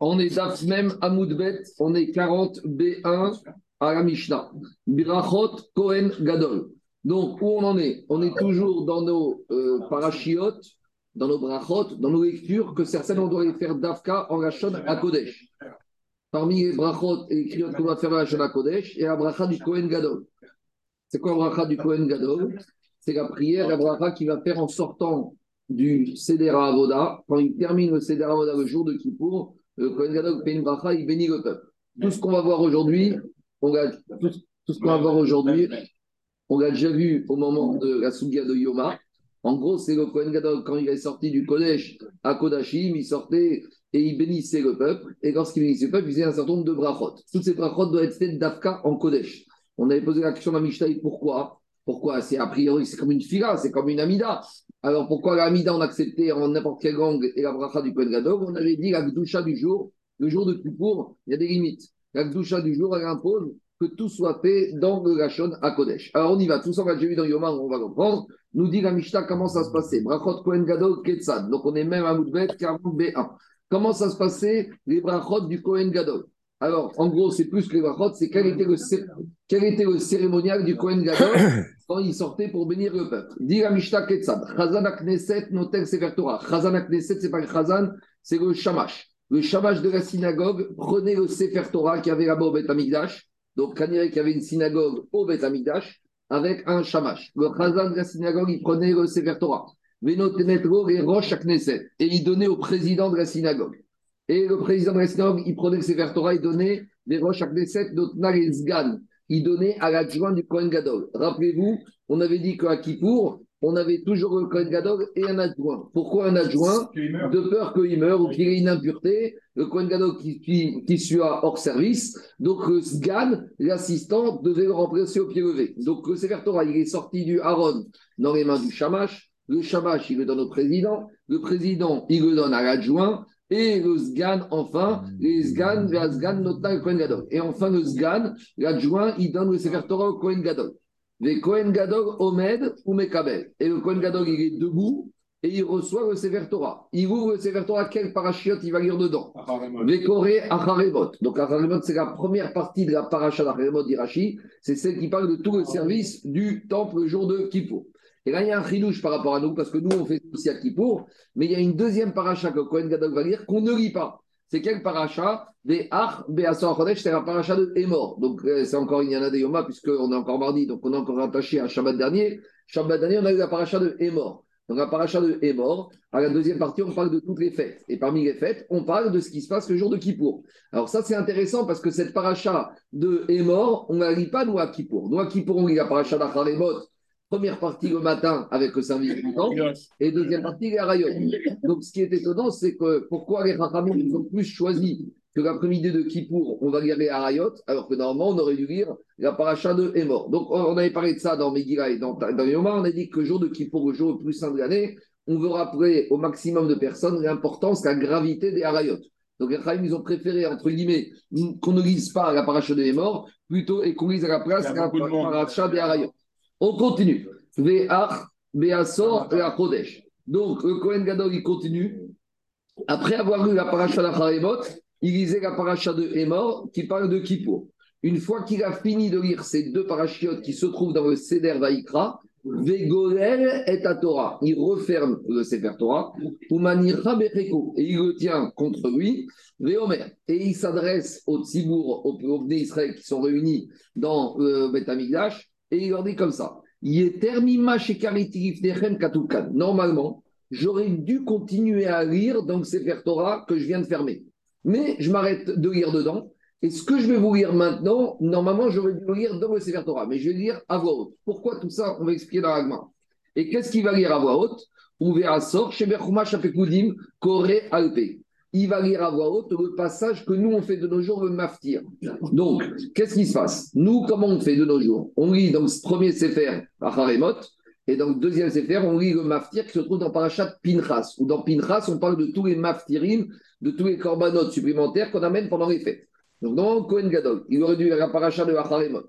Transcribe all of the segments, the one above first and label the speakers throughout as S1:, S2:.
S1: On est d'Af même à Moudbet, on est 40 B1 à la Mishnah. Birachot Kohen Gadol. Donc, où on en est? On est toujours dans nos euh, parachiotes, dans nos brachot, dans nos lectures, que certaines, on doit les faire d'Afka en Rachon à Kodesh. Parmi les brachot et les kriyot qu'on va faire en Rachon à Kodesh, il y a la bracha du Kohen Gadol. C'est quoi la bracha du Kohen Gadol? C'est la prière, la qu'il va faire en sortant du Seder Avoda. Quand il termine le Seder Avoda le jour de Kippour, le Kohen Gadol fait une bracha, il bénit le peuple. Tout ce qu'on va voir aujourd'hui, on va, tout, tout ce qu'on va voir aujourd'hui, on l'a déjà vu au moment de la Sugia de Yoma. En gros, c'est le Kohen Gadol, quand il est sorti du Kodesh à Kodashim, il sortait et il bénissait le peuple. Et lorsqu'il bénissait le peuple, il faisait un certain nombre de brachot. Toutes ces brachot doivent être faites d'Afka en Kodesh. On avait posé la question à Mishnah, pourquoi? Pourquoi? C'est a priori, c'est comme une fila, c'est comme une amida. Alors pourquoi l'amida on acceptait en n'importe quelle langue et la bracha du Kohen Gadol? On avait dit la gdusha du jour, le jour de Kippour, il y a des limites. La gdusha du jour, elle impose que tout soit fait dans le Gachon à Kodesh. Alors on y va, tout ça on va déjà vu dans Yoma, on va comprendre. Nous dit la Mishnah comment ça se passait? Brachot Kohen Gadol Ketzad. Donc on est même à Moudbet 40B1. Comment ça se passait les brachot du Kohen Gadol? Alors en gros, c'est plus que les brachot, c'est quel était le, quel était le cérémonial du Kohen Gadol quand il sortait pour bénir le peuple? Dit la Mishnah Ketzad. Chazan Knesset notel Sefer Torah. Chazan Knesset, c'est pas le Chazan, c'est le Shamash. Le Shamash de la synagogue prenait le Sefer Torah qui avait là-bas au Beth Amikdash donc, quand il y avait une synagogue au Beth Amidash avec un shamash. Le chazan de la synagogue, il prenait le Sefer Torah. et Rosh Knesset. Et il donnait au président de la synagogue. Et le président de synagogue, il prenait le Sefer Torah, il donnait les Rosh Knesset, les Zgan. Il donnait à l'adjoint du Kohen Gadol. Rappelez-vous, on avait dit qu'à Kippour, on avait toujours le Kohen Gadol et un adjoint. Pourquoi un adjoint De peur qu'il meure ou qu'il ait une impureté. Le Kohen Gadol qui, qui, soit hors service. Donc le Sgan, l'assistant, devait le remplacer au pied levé. Donc le Sefer Torah, il est sorti du Aaron dans les mains du Shamash. Le Shamash, il le donne au président. Le président, il le donne à l'adjoint. Et le Sgan, enfin, les Sgan, le Sgan, le Kohen Gadol. Et enfin, le Sgan, l'adjoint, il donne le Sefer Torah au Kohen Gadol. Les Kohen Gadol Omed ou Mekabel. Et le Kohen Gadol, il est debout et il reçoit le Sefer Torah. Il ouvre le Sefer Torah, quel parachute il va lire dedans? Koré Acharemot. Donc Acharemot, c'est la première partie de la paracha d'Acharemot d'Irachi. C'est celle qui parle de tout le service du temple le jour de Kippour. Et là, il y a un chilouche par rapport à nous, parce que nous, on fait aussi à Kippour, mais il y a une deuxième paracha que Kohen Gadol va lire qu'on ne lit pas. C'est quel paracha? Des Chodesh, c'est la paracha de Emor. Donc, euh, c'est encore il y en a des Yoma, puisqu'on est encore mardi, donc on est encore attaché à Shabbat dernier. Shabbat dernier, on a eu la paracha de Emor. Donc, la paracha de Emor, à la deuxième partie, on parle de toutes les fêtes. Et parmi les fêtes, on parle de ce qui se passe le jour de Kippour. Alors, ça, c'est intéressant parce que cette paracha de Emor, on ne la lit pas nous à Kippour. Nous à Kippour, on lit la paracha d'Acharemot Première partie le matin avec le service du temps, et deuxième partie les Arayot. Donc ce qui est étonnant, c'est que pourquoi les Rachamim ont plus choisi que l'après-midi de Kippour, on va lire les alors que normalement on aurait dû lire la paracha de Emor. Donc on avait parlé de ça dans Megillah et dans, dans Yoma, on a dit que le jour de Kippour, le jour le plus saint de l'année, on veut rappeler au maximum de personnes l'importance, la gravité des Arayot. Donc les Rachamim, ils ont préféré, entre guillemets, qu'on ne lise pas la paracha de Emor, plutôt et qu'on lise à la place la paracha des Arayot. On continue. Ve'ach, Be'asor, Kodesh. Donc, le Kohen Gadol, il continue. Après avoir lu la paracha d'Acharemot, il lisait la paracha de Hémor qui parle de Kippour. Une fois qu'il a fini de lire ces deux parachiotes qui se trouvent dans le Seder Vaikra, Vegolel et à Torah. Il referme le Sefer Torah, et il le tient contre lui, Veomer. Et il s'adresse aux Tzibour, aux peuples d'Israël qui sont réunis dans le Beth Amikdash, et il leur dit comme ça Normalement, j'aurais dû continuer à lire dans le Sefer Torah que je viens de fermer. Mais je m'arrête de lire dedans. Et ce que je vais vous lire maintenant, normalement, j'aurais dû lire dans le Sefer Torah, mais je vais lire à voix haute. Pourquoi tout ça On va expliquer dans l'agma. Et qu'est-ce qu'il va lire à voix haute? Ouvert sort, chez Apekudim, Koré Alpe il va lire à voix haute le passage que nous, on fait de nos jours, le maftir. Donc, qu'est-ce qui se passe? Nous, comment on fait de nos jours? On lit dans ce premier Sefer, Haremot, et dans le deuxième Sefer, on lit le maftir qui se trouve dans Parachat Pinchas, où dans Pinchas, on parle de tous les maftirim, de tous les corbanotes supplémentaires qu'on amène pendant les fêtes. Donc, dans Kohen Gadol, il aurait dû lire la Parachat de Haremot.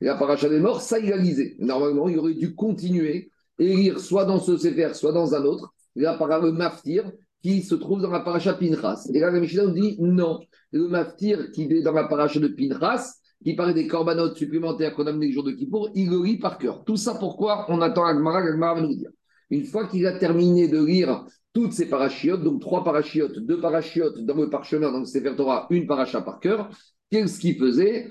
S1: Et la Parachat des morts, ça, il a lisé. Normalement, il aurait dû continuer et lire soit dans ce Sefer, soit dans un autre, la le maftir, qui se trouve dans la paracha Pinchas. Et là, la Mishnah nous dit non. Le maftir qui est dans la paracha de Pinchas, qui parlait des corbanotes supplémentaires qu'on a amené le jour de Kippour, il le lit par cœur. Tout ça pourquoi on attend Agmara, Agmara va nous dire. Une fois qu'il a terminé de lire toutes ces parachiotes, donc trois parachiotes, deux parachiotes dans le parchemin, donc c'est Torah, une paracha par cœur, qu'est-ce qu'il faisait?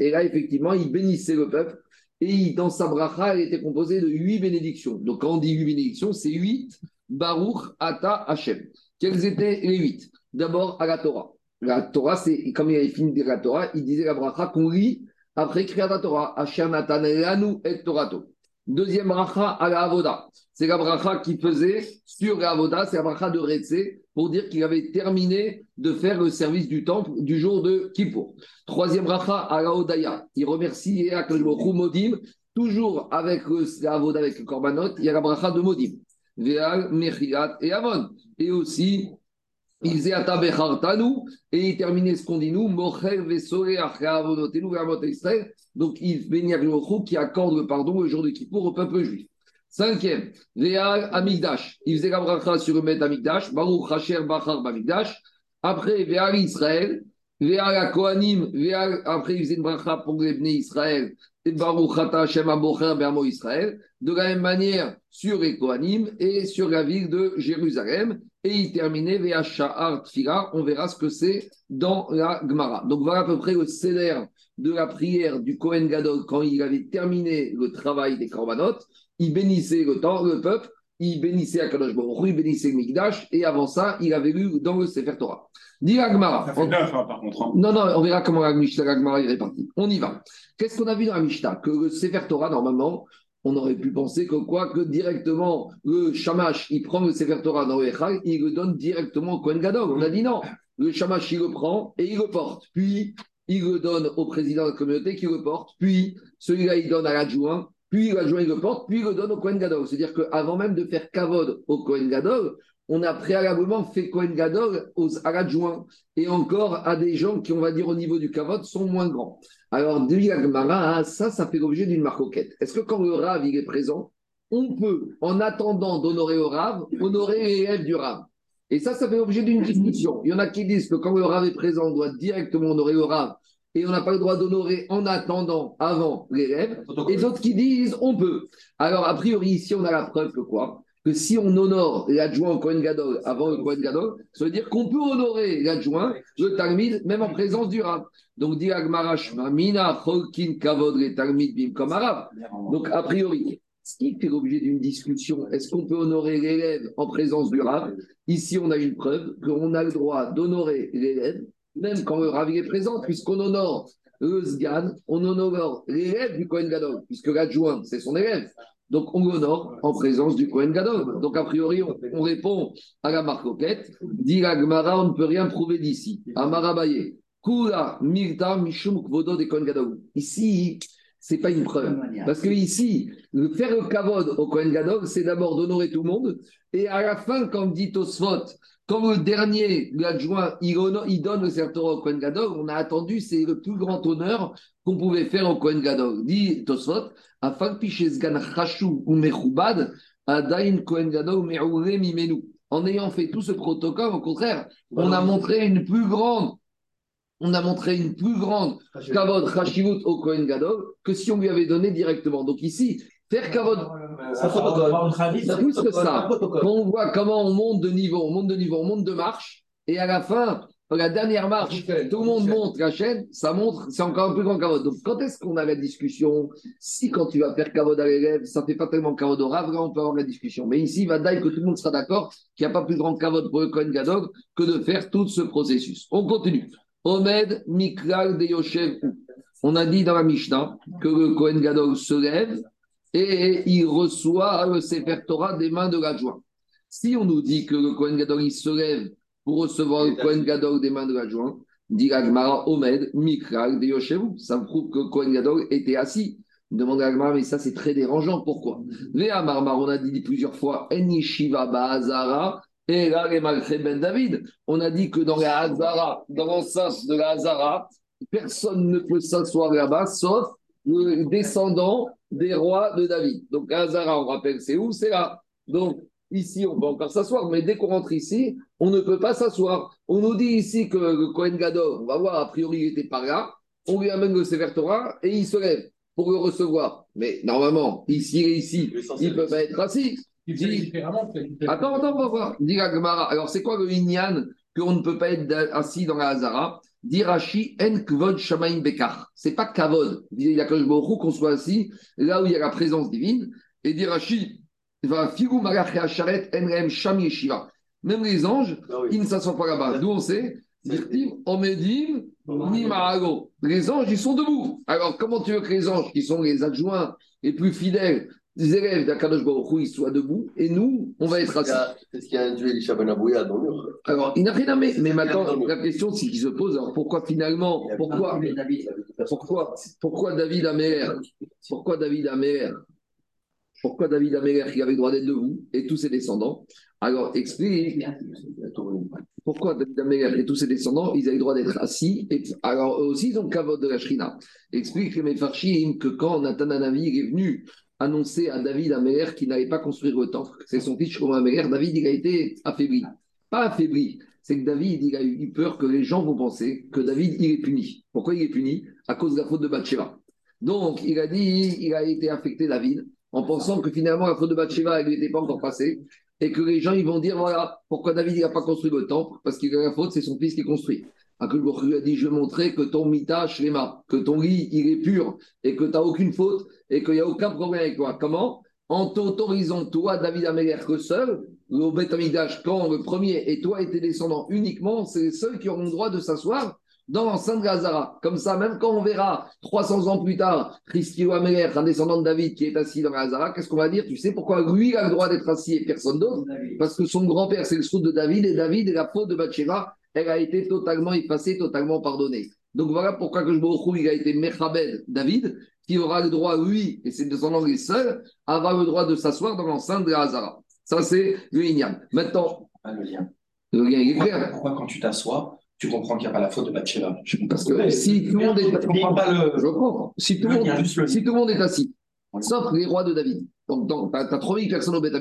S1: Et là, effectivement, il bénissait le peuple et dans sa bracha, elle était composée de huit bénédictions. Donc, quand on dit huit bénédictions, c'est huit Baruch Ata Hashem. Quelles étaient les huit? D'abord, à la Torah. La Torah, c'est comme il avait fini de la Torah, il disait la bracha qu'on lit après écrire la Torah. Hashem Natan Lanu et Torato. Deuxième bracha à la Avoda. C'est la bracha qu'il faisait sur la Avoda, c'est la bracha de Retse, pour dire qu'il avait terminé de faire le service du temple du jour de Kippour. Troisième bracha à la Odaya. Il remercie à Modim, toujours avec la Avoda, avec le Korbanot, il y a la bracha de Modim. Veal, Mechilat et Avon. Et aussi, il faisait et il terminait ce qu'on dit nous, Mocher, Vesore, Avonotenu, Vermot Israël. Donc, il le qui accorde le pardon le jour de Kippour au peuple juif. Cinquième, Veal, Amigdash. Il faisait la bracha sur le Met Amigdash, Baruch Hacher, Bachar, Bamigdash. Après, Veal Israël, Veal Kohanim, Veal, après, il faisait une bracha pour les Israël, Israël. De la même manière, sur les Kohanim et sur la ville de Jérusalem. Et il terminait Veachar Tfila. On verra ce que c'est dans la Gemara. Donc voilà à peu près le célèbre de la prière du Kohen Gadol quand il avait terminé le travail des Korbanot. Il bénissait le temps, le peuple, il bénissait Akadosh Baruch il bénissait le Mikdash, et avant ça, il avait lu dans le Sefer Torah. Dis Agmara.
S2: Ça neuf, hein, par contre. Hein.
S1: Non, non, on verra comment Agmara est répartie. On y va. Qu'est-ce qu'on a vu dans la Mishnah? Que le Sefer Torah, normalement, on aurait pu penser que quoi? Que directement, le Shamash, il prend le Sefer Torah dans le Echal, il le donne directement au Kohen Gadol. On a dit non. Le Shamash, il le prend et il le porte. Puis, il le donne au président de la communauté qui le porte, puis celui-là, il donne à l'adjoint, puis il le porte, puis il le donne au Kohen Gadol. C'est-à-dire qu'avant même de faire Kavod au Kohen Gadol, on a préalablement fait Kohen aux, à l'adjoint et encore à des gens qui, on va dire, au niveau du Kavod, sont moins grands. Alors, dit hein, ça, ça fait l'objet d'une marcoquette. Est-ce que quand le Rav, est présent, on peut, en attendant d'honorer au Rav, honorer les élèves du Rav et ça, ça fait l'objet d'une discussion. Il y en a qui disent que quand le Rav est présent, on doit directement honorer le Rav et on n'a pas le droit d'honorer en attendant avant l'élève. Et d'autres qui disent on peut. Alors, a priori, ici, on a la preuve que quoi? Que si on honore l'adjoint au Kohen Gadol avant le Kohen Gadol, ça veut dire qu'on peut honorer l'adjoint, le Talmud, même en présence du Rav. Donc, dit Mina, Cholkin, Kavod, le Talmud, Bim, comme Arabe. Donc, a priori, ce qui fait l'objet d'une discussion, est-ce qu'on peut honorer l'élève en présence du Rav? Ici, on a une preuve qu'on a le droit d'honorer l'élève, même quand le Rav est présent, puisqu'on honore le Sgan, on honore l'élève du Kohen Gadol, puisque l'adjoint, c'est son élève. Donc, on l'honore en présence du Kohen Gadol. Donc, a priori, on, répond à la marcoquette. Dit la Gemara, on ne peut rien prouver d'ici. Amarabaye. Kula, Mirta, Mishum, Kvodo, de Kohen Gadol. Ici, c'est pas une preuve. Parce que ici, faire le kavod au Kohen Gadol, c'est d'abord d'honorer tout le monde. Et à la fin, comme dit Tosfot, comme le dernier, l'adjoint, il, il, donne le au Kohen Gadol, on a attendu, c'est le plus grand honneur qu'on pouvait faire au Kohen Gadol. Dit Tosfot, afin ou mechubad, adain Kohen Gadol mimenu. En ayant fait tout ce protocole, au contraire, on a montré une plus grande on a montré une plus grande kavod au Kohen Gadol que si on lui avait donné directement. Donc ici, faire kavod, ça plus que ça. Quand on voit comment on monte de niveau, on monte de niveau, on monte de marche, et à la fin, la dernière marche, tout le monde monte la chaîne, ça montre, c'est encore un plus grand kavod. Donc quand est-ce qu'on a la discussion? Si quand tu vas faire kavod à l'élève, ça fait pas tellement kavod au Rav, on peut avoir la discussion. Mais ici, il va dire que tout le monde sera d'accord qu'il n'y a pas plus grand kavod pour le Kohen Gadol que de faire tout ce processus. On continue. Omed Mikral de Yoshev. On a dit dans la Mishnah que le Kohen Gadol se lève et il reçoit le Sefer Torah des mains de l'adjoint. Si on nous dit que le Kohen Gadol il se lève pour recevoir le Kohen Gadol des mains de l'adjoint, dit Agmara Omed Mikral de Yoshev. Ça prouve que Kohen Gadol était assis. Demande Agmara, mais ça c'est très dérangeant. Pourquoi? Léa Marmar, on a dit plusieurs fois En Yeshiva Ba'azara et là, les Ben David, on a dit que dans la Hazara, dans l'enceinte de la Hazara, personne ne peut s'asseoir là-bas sauf le descendant des rois de David. Donc, Hazara, on rappelle, c'est où C'est là. Donc, Ici, on peut encore s'asseoir, mais dès qu'on rentre ici, on ne peut pas s'asseoir. On nous dit ici que le Kohen Gadol, on va voir, a priori, il était par là, on lui amène le Sefer Torah et il se lève pour le recevoir. Mais normalement, ici et ici, il ne peut pas être assis. Attends, attends, on va voir. Alors, c'est quoi le Inyan qu'on ne peut pas être assis dans la Hazara? Dirachi en kvod shamaim bekar. C'est pas kavod. Il y a qu'on soit assis là où il y a la présence divine. Et Dirachi va figu sharet enrem sham yeshiva. Même les anges, ah ils ne s'assoient pas là-bas. D'où on sait Omedim, ni Les anges, ils sont debout. Alors, comment tu veux que les anges, qui sont les adjoints les plus fidèles des élèves d'Akadosh Baruch ils soient debout et nous, on va être assis.
S2: C'est ce qui a induit Elisha Ben Abouya dans le mur.
S1: Alors, il n'a rien à mettre. Mais maintenant, la question, c'est qu'il se pose alors pourquoi finalement, pourquoi, pourquoi, pourquoi David Améler Pourquoi David Améler Pourquoi David Améler, il avait le droit d'être debout et tous ses descendants? Alors, explique pourquoi David Améler et tous ses descendants, ils avaient le droit d'être assis et, Alors, eux aussi, ils ont le de la Shrina. Explique les Mefarchim que quand Nathan Anavi est venu annoncé à David Améler qu'il n'allait pas construire le temple. C'est son fils Shlomo Améler. David, il a été affaibli. Pas affaibli, c'est que David, il a eu peur que les gens vont penser que David, il est puni. Pourquoi il est puni? À cause de la faute de Bathsheba. Donc, il a dit, il a été affecté, David, en pensant que finalement, la faute de Bathsheba, elle n'était pas encore passée. Et que les gens, ils vont dire, voilà, pourquoi David, il n'a pas construit le temple? Parce qu'il a la faute, c'est son fils qui construit. Akul lui a dit Je vais montrer que ton mitash lema, que ton lit, il est pur et que tu n'as aucune faute et qu'il n'y a aucun problème avec toi. Comment? En t'autorisant, toi, David Améler, que seul, le Beth quand le premier et toi et tes descendants uniquement, c'est les seuls qui auront le droit de s'asseoir dans l'enceinte de Gazara. Comme ça, même quand on verra 300 ans plus tard Christy Améler, un descendant de David qui est assis dans Gazara, qu'est-ce qu'on va dire? Tu sais pourquoi lui a le droit d'être assis et personne d'autre? Parce que son grand-père, c'est le sou de David et David est la faute de Bathsheba elle a été totalement effacée, totalement pardonnée. Donc voilà pourquoi que je il a été Mechabed David, qui aura le droit, lui, et ses descendants les seuls, à avoir le droit de s'asseoir dans l'enceinte de la Hazara. Ça, c'est le Inyam. Maintenant.
S3: Ah, le lien.
S1: Le lien est clair.
S3: Pourquoi, quand tu t'assois, tu comprends qu'il n'y a pas la faute de Bathsheba?
S1: Parce que si tout le monde est. Je comprends. Si tout, le monde, si tout le monde est assis, sauf les rois de David. Donc, tu as, 3000 personnes au Beth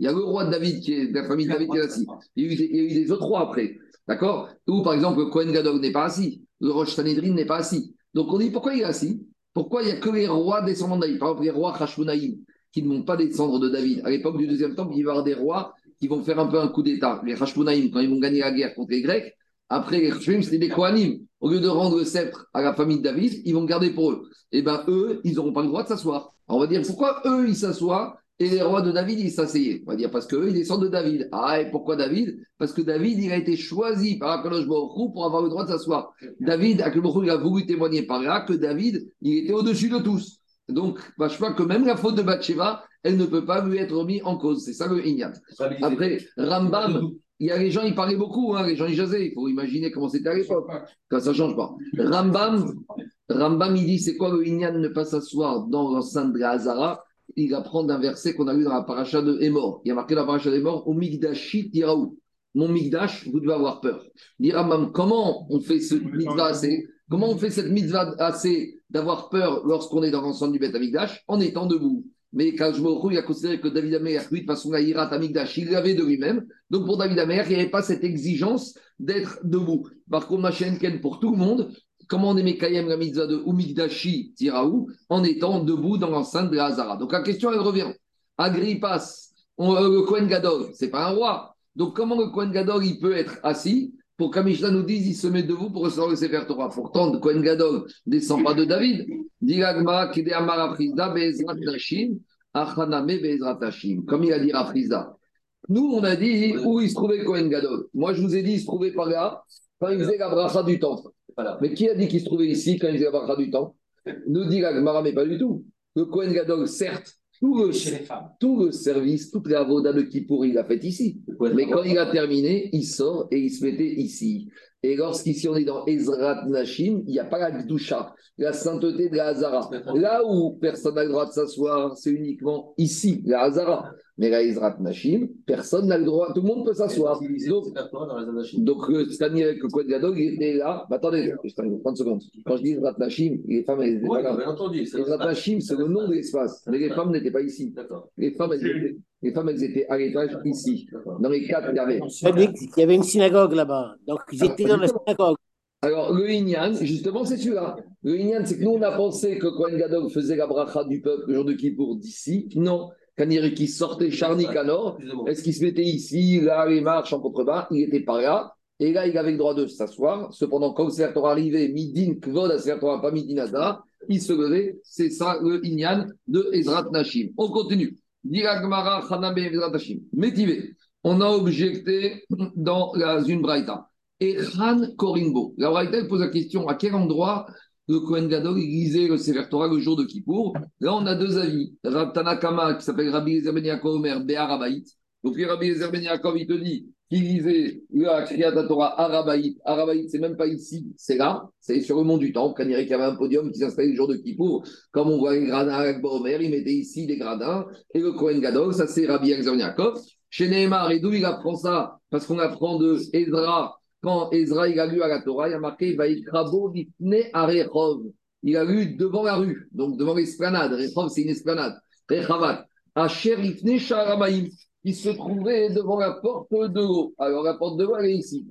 S1: il y a le roi de David qui est de la famille de David qui est assis. Il y a eu des autres rois après. D'accord? Ou par exemple, le Kohen Gadol n'est pas assis, le Rosh Sanhedrin n'est pas assis. Donc on dit pourquoi il est assis? Pourquoi il n'y a que les rois descendants de David Par exemple, les rois Hashmonaïm, qui ne vont pas descendre de David? À l'époque du deuxième temple, il va y avoir des rois qui vont faire un peu un coup d'État. Les Hashmonaïm, quand ils vont gagner la guerre contre les Grecs, après les Hashmonaïm, c'était des Kohanim. Au lieu de rendre le sceptre à la famille de David, ils vont garder pour eux. Et eh bien eux, ils n'auront pas le droit de s'asseoir. On va dire pourquoi eux, ils s'assoient et les rois de David, ils s'asseyaient. On va dire parce qu'eux, ils descendent de David. Ah, et pourquoi David? Parce que David, il a été choisi par Akadosh Baruch pour avoir le droit de s'asseoir. David, Akadosh il a voulu témoigner par là que David, il était au-dessus de tous. Donc, bah, je crois que même la faute de Bathsheba, elle ne peut pas lui être remise en cause. C'est ça le Ignat. Après, Rambam, il y a les gens, ils parlaient beaucoup, hein, les gens, ils jasaient. Il faut imaginer comment c'était à l'époque. Quand ça ne change pas. Rambam, Rambam, il dit c'est quoi le Inyan ne pas s'asseoir dans l'enceinte de la Hazara? Il apprend d'un verset qu'on a lu dans la paracha de Emor. Il y a marqué dans la paracha d'Emor, au Migdashit Tiraou. Mon Migdash, vous devez avoir peur. Diramam, comment on fait ce mitzvah assez Comment on fait cette mitzvah assez d'avoir peur lorsqu'on est dans l'ensemble du Beth Amigdash en étant debout? Mais me il a considéré que David Amer, lui, de façon, la Hirat Amigdash, il l'avait de lui-même. Donc pour David Amer, il n'y avait pas cette exigence d'être debout. Par contre, Machenken, pour tout le monde, comment on est Mekayem la mitzvah de Umigdashi Tiraou en étant debout dans l'enceinte de la Hazara. Donc la question, elle revient. Agrippas, euh, le Kohen Gadol, c'est pas un roi. Donc comment le Kohen Gadol, il peut être assis pour qu'Amishna nous dise, il se met debout pour recevoir le Sefer Torah. Pourtant, le Kohen Gadol descend pas de David. Comme il a dit Rafrizda. Nous, on a dit où il se trouvait Kohen Gadol. Moi, je vous ai dit, il se trouvait par là, quand il faisait la bracha du temple. Mais qui a dit qu'il se trouvait ici quand il faisait la du temps? Nous dit la mais pas du tout. Le Kohen Gadol, certes, tout le, tout le service, toute la voda de Kippour, il l'a fait ici. Mais quand il a terminé, il sort et il se mettait ici. Et lorsqu'ici on est dans Ezrat Nashim, il n'y a pas la Gdusha, la sainteté de la Hazara. Là où personne n'a le droit de s'asseoir, c'est uniquement ici, la Hazara. Mais la Ezrat Nashim, personne n'a le droit, tout le monde peut s'asseoir. Donc, avec le Kohen Gadol, il était là. Bah, attendez, 30 secondes. Quand je dis Ezrat Nashim, les femmes, elles étaient pas là. Ezrat Nashim, c'est le nom de l'espace. Mais les femmes n'étaient pas ici. Les femmes, elles étaient. Les femmes, elles étaient à l'étage ici. Dans les quatre, il y avait.
S4: Il y avait une synagogue là-bas. Donc, ils étaient dans la synagogue.
S1: Alors, le Inyan, justement, c'est celui-là. Le Inyan, c'est que nous, on a pensé que Kohen Gadol faisait la bracha du peuple le jour de Kippour d'ici. Non. Il qui sortait Charni Kanor, est-ce qu'il se mettait ici, là, il marche en contrebas Il n'était pas là. Et là, il avait le droit de s'asseoir. Cependant, quand le Torah arrivait, Midin Kvod à Torah, pas Midin Adar, il se levait. C'est ça le Inyan de Ezrat Nashim. On continue. Diragmara Hanabe Ezrat Nashim. Métivé. On a objecté dans la Zunbraïta. Et Khan Koringo. La Braïta pose la question à quel endroit le Kohen Gadol lisait le Sefer Torah le jour de Kippour Là, on a deux avis. Rav Tanakama, qui s'appelle Rabbi Ezer Ben Yaakov Omer, Be'arabaït. Donc, Rabbi Ezer Ben il te dit qu'il lisait la Kriyat Torah Arabaït. Arabaït, c'est même pas ici, c'est là, c'est sur le mont du Temple. Quand il y avait un podium qui s'installait le jour de Kippour, comme on voit les gradins avec Omer, il mettait ici des gradins. Et le Kohen Gadol, ça c'est Rabbi Ezer Ben. Chez Nehemar, et d'où il apprend ça? Parce qu'on apprend de Ezra quand Ezra a lu à la Torah, il a marqué Vaikrabo Arechov. Il a lu devant la rue, donc devant l'esplanade. Rechov, c'est une esplanade. Rechavat. Asher Ifne Sharamaim, qui se trouvait devant la porte de l'eau. Alors la porte de l'eau, elle est ici.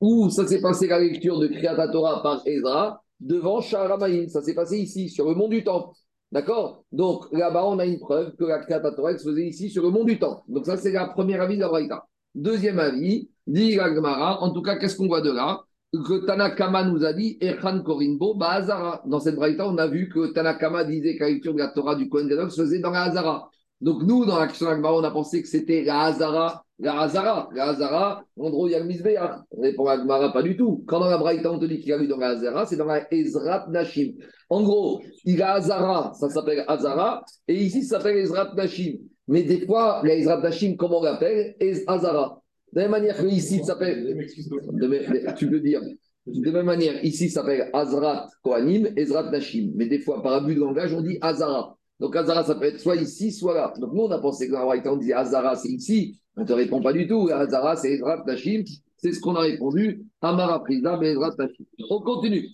S1: Où ça s'est passé la lecture de Kriyat Torah par Ezra? Devant Sharamaim. Ça s'est passé ici, sur le mont du Temple. D'accord? Donc là-bas, on a une preuve que la Kriyat Torah se faisait ici, sur le mont du Temple. Donc ça, c'est la première avis d'Abraïta. Deuxième avis, dit en tout cas, qu'est-ce qu'on voit de là? Que Tanakama nous a dit Echan Korinbo Bahazara. Dans cette braïta, on a vu que Tanakama disait que la de la Torah du Kohen Gadol se faisait dans la Hazara. Donc nous, dans l'action d'Agmara, on a pensé que c'était la Hazara. La Hazara, la Hazara, Andro Yagmisbeach. On répond Agmara, pas du tout. Quand dans la Braïta, on te dit qu'il y a eu dans la Hazara, c'est dans la Ezrat Nashim. En gros, il a Hazara, ça s'appelle Hazara, et ici, ça s'appelle Ezrat Nashim. Mais des fois, la Ezrat Nashim, comment on l'appelle? Azara. De la même manière que ici, ça s'appelle. Tu peux dire. De la même manière, ici, ça s'appelle Azrat Kohanim, Ezrat Nashim. Mais des fois, par abus de langage, on dit Azara. Donc Azara, ça peut être soit ici, soit là. Donc nous, on a pensé que dans la on disait Azara, c'est ici. On ne te répond pas du tout. Azara, c'est Ezrat Nashim. C'est ce qu'on a répondu. Amara Prida, Ezrat Nashim. On continue.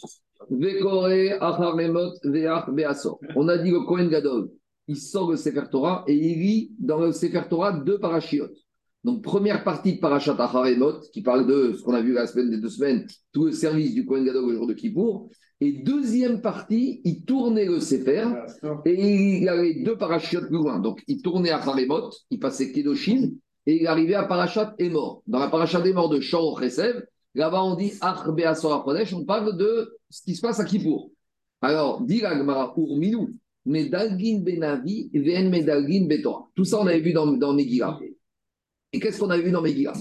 S1: On a dit le Kohen Gadol il sort le Sefer Torah et il lit dans le Sefer Torah deux parachiotes. Donc, première partie de Parashat Acharemot, qui parle de ce qu'on a vu la semaine des deux semaines, tout le service du Kohen Gadol le jour de Kippour. Et deuxième partie, il tournait le Sefer et il avait deux parachiotes plus loin. Donc, il tournait à il passait Kedoshim et il arrivait à Parashat Emor. Dans la Parashat Emor de Shor Chesev, là-bas on dit Achbe on parle de ce qui se passe à Kippour. Alors, dit Gmara Urminou, Medalgin Benavi, Ven Medalgin Betora. Tout ça, on avait vu dans, dans Megillah. Et qu'est-ce qu'on avait vu dans Megillah?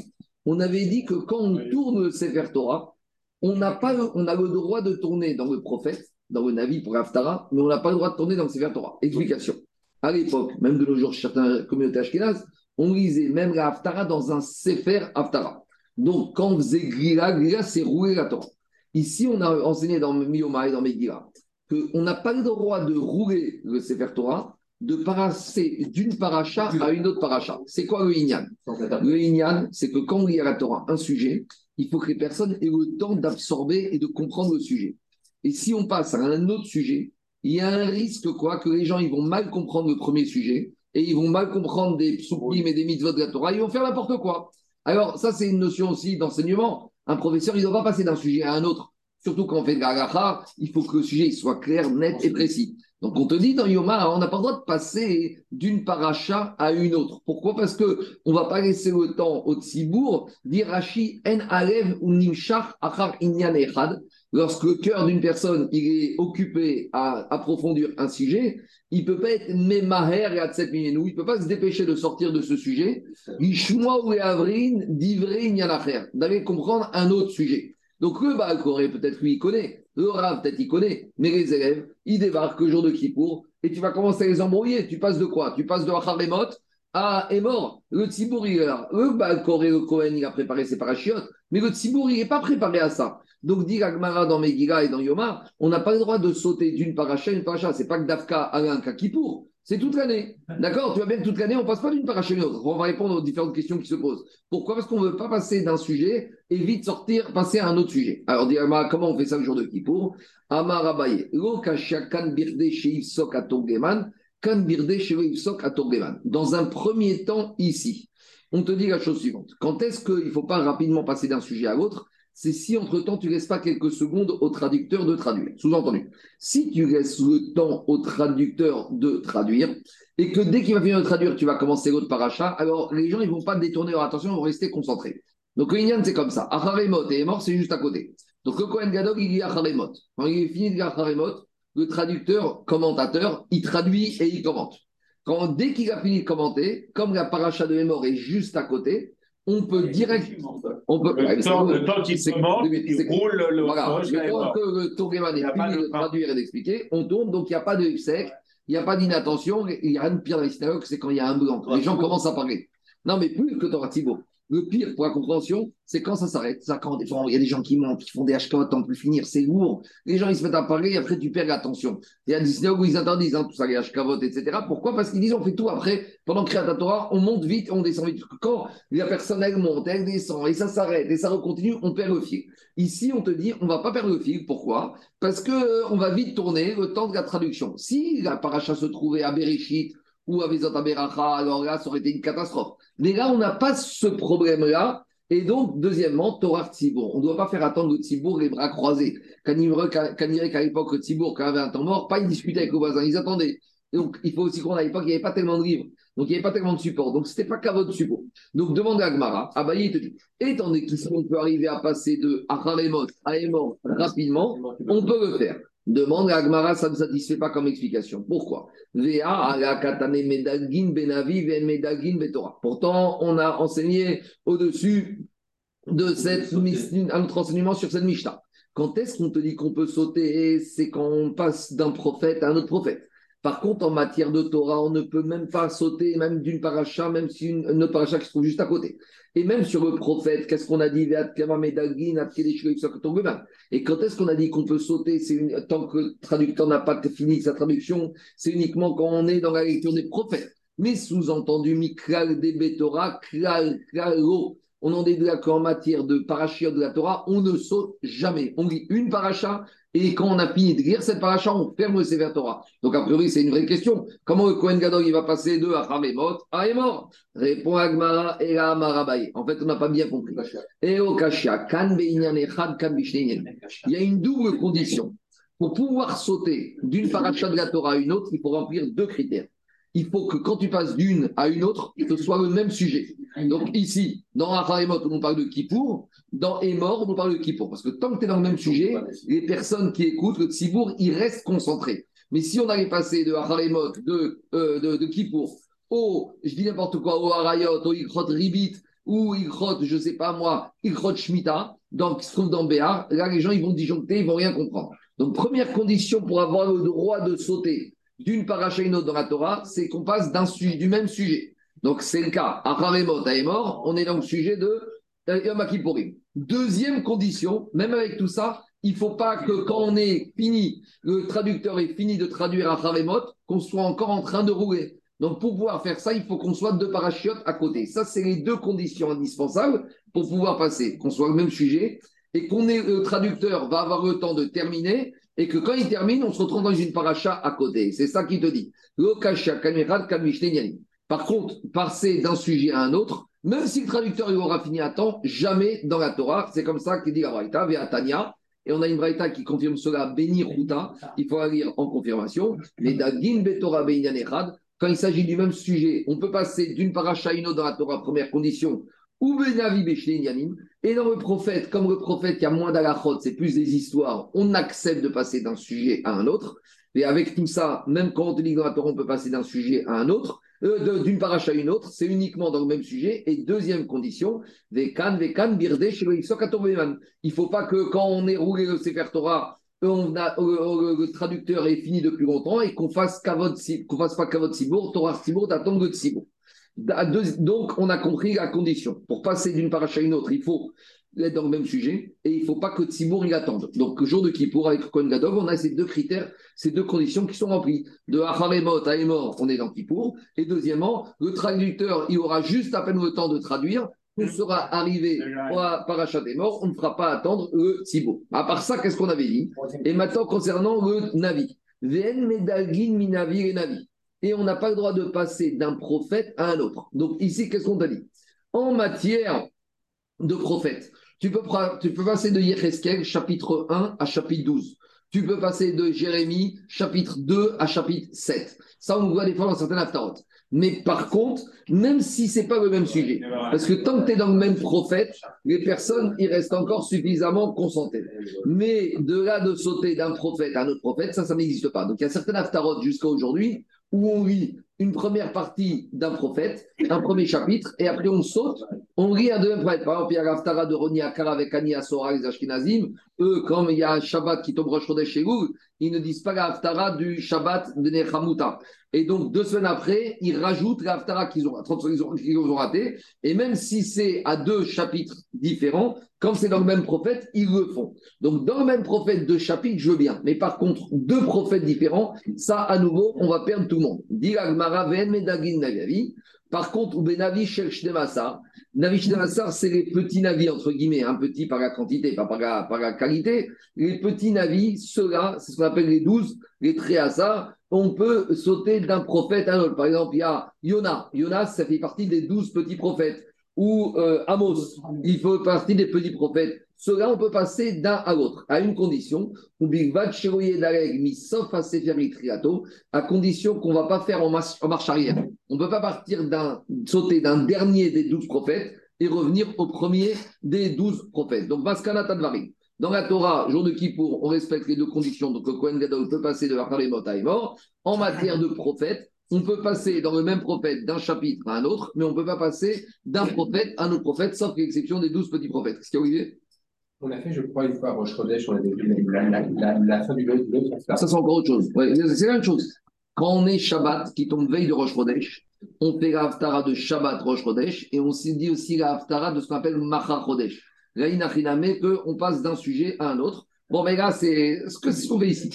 S1: On avait dit que quand on tourne le Sefer Torah, on, n'a pas, on a le droit de tourner dans le prophète, dans le Navi pour Haftara, mais on n'a pas le droit de tourner dans le Sefer Torah. Explication. À l'époque, même de nos jours, certaines communautés ashkénazes, on lisait même la Haftara dans un Sefer Haftara. Donc, quand on faisait Grila, Grila, c'est rouler la Torah. Ici, on a enseigné dans Miyoma et dans Megillah qu'on n'a pas le droit de rouler le Sefer Torah, de passer d'une paracha à une autre paracha. C'est quoi le Inyan? Le Inyan, c'est que quand on lit à la Torah un sujet, il faut que les personnes aient le temps d'absorber et de comprendre le sujet. Et si on passe à un autre sujet, il y a un risque quoi que les gens ils vont mal comprendre le premier sujet et ils vont mal comprendre des psukim et des mitzvot de la Torah, ils vont faire n'importe quoi. Alors ça c'est une notion aussi d'enseignement. Un professeur, il ne doit pas passer d'un sujet à un autre. Surtout quand on fait de la il faut que le sujet soit clair, net et précis. Donc on te dit dans Yoma, on n'a pas le droit de passer d'une paracha à une autre. Pourquoi? Parce que on va pas laisser le temps au tzibour d'irachi en alev ou nimshach achar inyan echad. Lorsque le cœur d'une personne est occupé à approfondir un sujet, il peut pas être memaher et atzet minenou, il peut pas se dépêcher de sortir de ce sujet. D'aller comprendre un autre sujet. Donc le Baal peut-être lui, il connaît. Le Rav, peut-être, il connaît. Mais les élèves, ils débarquent le jour de Kippour et tu vas commencer à les embrouiller. Tu passes de quoi? Tu passes de Acharemot à mort. Le Tzibour, il est là. Le Baal le Kohen, il a préparé ses parachiotes. Mais le Tzibour, n'est pas préparé à ça. Donc, dit Agmara dans Megillah et dans Yoma, on n'a pas le droit de sauter d'une paracha à une paracha. C'est pas que Dafka a un Kippour. C'est toute l'année. D'accord? Tu vois bien que toute l'année, on ne passe pas d'une paracha à une autre. On va répondre aux différentes questions qui se posent. Pourquoi? Parce qu'on ne veut pas passer d'un sujet et vite sortir, passer à un autre sujet. Alors, comment on fait ça le jour de Kippour? Amar Abaye. Dans un premier temps, ici, on te dit la chose suivante. Quand est-ce qu'il ne faut pas rapidement passer d'un sujet à l'autre? C'est si entre-temps tu ne laisses pas quelques secondes au traducteur de traduire. Sous-entendu, si tu laisses le temps au traducteur de traduire, et que dès qu'il va finir de traduire, tu vas commencer l'autre paracha, alors les gens ne vont pas détourner leur attention, ils vont rester concentrés. Donc le Inyan, c'est comme ça. Acharemot et mort, c'est juste à côté. Donc le Kohen Gadol, il dit Acharemot. Quand il est fini de dire Acharemot, le traducteur, commentateur, il traduit et il commente. Quand, dès qu'il a fini de commenter, comme la paracha de mémoire est juste à côté, on peut directement. On peut,
S5: le, temps, le temps qu'il commente, il roule le
S1: Voilà, le temps que le Tourgueman
S5: Il y a
S1: est
S5: pas
S1: fini
S5: de
S1: traduire et d'expliquer, on tourne, donc il n'y a pas de sec, il n'y a pas d'inattention, il n'y a rien de pire dans les synagogues, c'est quand il y a un blanc. Les gens commencent à parler. Non, mais plus que Torah Thibault. Le pire pour la compréhension, c'est quand ça s'arrête. Ça, quand il y a des gens qui montent, qui font des HKOT, on peut finir, c'est lourd. Les gens, ils se mettent à parler, et après, tu perds l'attention. Il y a des synagogues où ils interdisent hein, tout ça, les HKOT, etc. Pourquoi? Parce qu'ils disent, on fait tout après, pendant Créat Torah, on monte vite, on descend vite. Quand la personne, elle monte, elle descend, et ça s'arrête, et ça recontinue, on perd le fil. Ici, on te dit, on va pas perdre le fil. Pourquoi? Parce que euh, on va vite tourner le temps de la traduction. Si la paracha se trouvait à Bereshit ou à Vezot Aberacha, alors là, ça aurait été une catastrophe. Mais là, on n'a pas ce problème-là. Et donc, deuxièmement, Torah Tzibour. On ne doit pas faire attendre le les bras croisés. Il dirait qu'à l'époque, le quand il avait un temps mort, pas ils discutaient avec le voisin, ils attendaient. Donc, il faut aussi qu'on à l'époque, il n'y avait pas tellement de livres. Donc, il n'y avait pas tellement de support. Donc, ce n'était pas qu'à votre support. Donc, demande à Agmara. Abaye, il te dit, étant donné qu'on peut arriver à passer de Acharemot à Emor rapidement, on peut le faire. Demande à Agmara, ça ne satisfait pas comme explication. Pourquoi? Pourtant, on a enseigné au-dessus de cette, un autre enseignement sur cette Mishnah. Quand est-ce qu'on te dit qu'on peut sauter C'est quand on passe d'un prophète à un autre prophète? Par contre, en matière de Torah, on ne peut même pas sauter, même d'une paracha, même si une, une paracha qui se trouve juste à côté. Et même sur le prophète, qu'est-ce qu'on a dit? Et quand est-ce qu'on a dit qu'on peut sauter? Tant que le traducteur n'a pas fini sa traduction, c'est uniquement quand on est dans la lecture des prophètes. Mais sous-entendu, Mikral de Betora, Klal, Klalo. On en est là qu'en matière de parachia de la Torah, on ne saute jamais. On lit une paracha et quand on a fini de lire cette paracha, on ferme le Sefer Torah. Donc, a priori, c'est une vraie question. Comment le Kohen Gadol il va passer de Achamemot à Emor? Répond Agmara et à Amarabaye. En fait, on n'a pas bien compris. Et au Kashia, Kan Kan. Il y a une double condition. Pour pouvoir sauter d'une paracha de la Torah à une autre, il faut remplir deux critères. Il faut que quand tu passes d'une à une autre, ce soit le même sujet. Donc ici, dans Acharemot, on parle de Kippour. Dans Emor, on parle de Kippour. Parce que tant que tu es dans le même sujet, les personnes qui écoutent le Tzibour, ils restent concentrés. Mais si on allait passer de Acharemot, de, euh, de, de Kippour, au, je dis n'importe quoi, au Harayot, au Ikrot Ribit, ou Ikrot, je sais pas moi, Ikrot Shemitah, donc, qui se trouve dans Béar, là, les gens, ils vont disjoncter, ils vont rien comprendre. Donc, première condition pour avoir le droit de sauter d'une paracha à une autre dans la Torah, c'est qu'on passe d'un du même sujet. Donc, c'est le cas. À Haremot, à Emor, on est dans le sujet de euh, Yom. Deuxième condition, même avec tout ça, il ne faut pas que quand on est fini, le traducteur est fini de traduire à Haremot, qu'on soit encore en train de rouler. Donc, pour pouvoir faire ça, il faut qu'on soit deux parachiotes à côté. Ça, c'est les deux conditions indispensables pour pouvoir passer, qu'on soit le même sujet et qu'on le traducteur va avoir le temps de terminer et que quand il termine, on se retrouve dans une paracha à côté. C'est ça qu'il te dit. Par contre, passer d'un sujet à un autre, même si le traducteur il aura fini à temps, jamais dans la Torah. C'est comme ça qu'il dit la Braïta. Et on a une Braïta qui confirme cela, Béni Ruta. Il faut la lire en confirmation. Mais Dagin Betora quand il s'agit du même sujet, on peut passer d'une paracha à une autre dans la Torah, première condition, ou. Et dans le prophète, comme le prophète, il y a moins d'alachot, c'est plus des histoires, on accepte de passer d'un sujet à un autre. Et avec tout ça, même quand on te dit dans la Torah, on peut passer d'un sujet à un autre, euh, de- d'une paracha à une autre, c'est uniquement dans le même sujet. Et deuxième condition, Vekan, Vekan, Birde. Il faut pas que quand on ait roulé le Sefer Torah, euh, euh, le traducteur est fini depuis longtemps et qu'on fasse qu'on fasse pas Kavod Sibour, Torah Sibour, d'attendre le Sibour. Donc, on a compris la condition. Pour passer d'une paracha à une autre, il faut être dans le même sujet et il ne faut pas que Tzibour il attende. Donc, le jour de Kippour avec Kohen on a ces deux critères, ces deux conditions qui sont remplies. De Acharemot à Emor, on est dans Kippour. Et deuxièmement, le traducteur, il aura juste à peine le temps de traduire. On sera arrivé à Parachat des morts, on ne fera pas attendre le Tzibour. À part ça, qu'est-ce qu'on avait dit? Et maintenant, concernant le Navi. Ven medalgin minavi et Navi. Et on n'a pas le droit de passer d'un prophète à un autre. Donc ici, qu'est-ce qu'on t'a dit? En matière de prophète, tu peux, tu peux passer de Yecheskel, chapitre 1 à chapitre 12. Tu peux passer de Jérémie, chapitre 2 à chapitre 7. Ça, on voit des fois dans certaines aftarotes. Mais par contre, même si ce n'est pas le même sujet, parce que tant que tu es dans le même prophète, les personnes, ils restent encore suffisamment concentrées. Mais de là de sauter d'un prophète à un autre prophète, ça, ça n'existe pas. Donc il y a certaines aftarotes jusqu'à aujourd'hui où on lit une première partie d'un prophète, un premier chapitre, et après on saute, on lit un deuxième prophète. Par exemple, il y a l'Aftara de Roni Akara avec Ani Asora, les Ashkenazim. Eux, comme il y a un Shabbat qui tombe Rosh chez ils ne disent pas l'Aftara du Shabbat de Nechamuta. Et donc, deux semaines après, ils rajoutent l'Aftara qu'ils qu'ils ont raté. Et même si c'est à deux chapitres différents, quand c'est dans le même prophète, ils le font. Donc, dans le même prophète, deux chapitres, je veux bien. Mais par contre, deux prophètes différents, ça, à nouveau, on va perdre tout le monde. Par contre, Benavi Shnemasar, Navi Shnemasar, c'est les petits navis, entre guillemets, un petit par la quantité, pas par la, par la qualité. Les petits navis, ceux-là, c'est ce qu'on appelle les douze, les tréhasar, on peut sauter d'un prophète à un autre. Par exemple, il y a Yona. Yona, ça fait partie des douze petits prophètes ou euh, Amos, il fait partie des petits prophètes. Cela, on peut passer d'un à l'autre, à une condition, à condition qu'on ne va pas faire en, marche arrière. On ne peut pas partir d'un, sauter d'un dernier des douze prophètes et revenir au premier des douze prophètes. Donc, Vaskana Tadvari. Dans la Torah, jour de Kippour, on respecte les deux conditions. Donc, le Kohen Gadol peut passer de la à mort. En matière de prophète, on peut passer dans le même prophète d'un chapitre à un autre, mais on ne peut pas passer d'un prophète à un autre prophète, sauf l'exception des douze petits prophètes. Qu'est-ce qu'il y a, Olivier?
S6: On a fait, je crois, une fois à Roche on a la, la, la, fin du.
S1: Ça, c'est encore autre chose. c'est la même chose. Quand on est Shabbat, qui tombe veille de Chodesh, on fait la Haftara de Shabbat Chodesh, et on s'est dit aussi la Haftara de ce qu'on appelle Macha Chodesh. Là, n'a qu'on passe d'un sujet à un autre. Bon, mais là, c'est ce qu'on fait ici.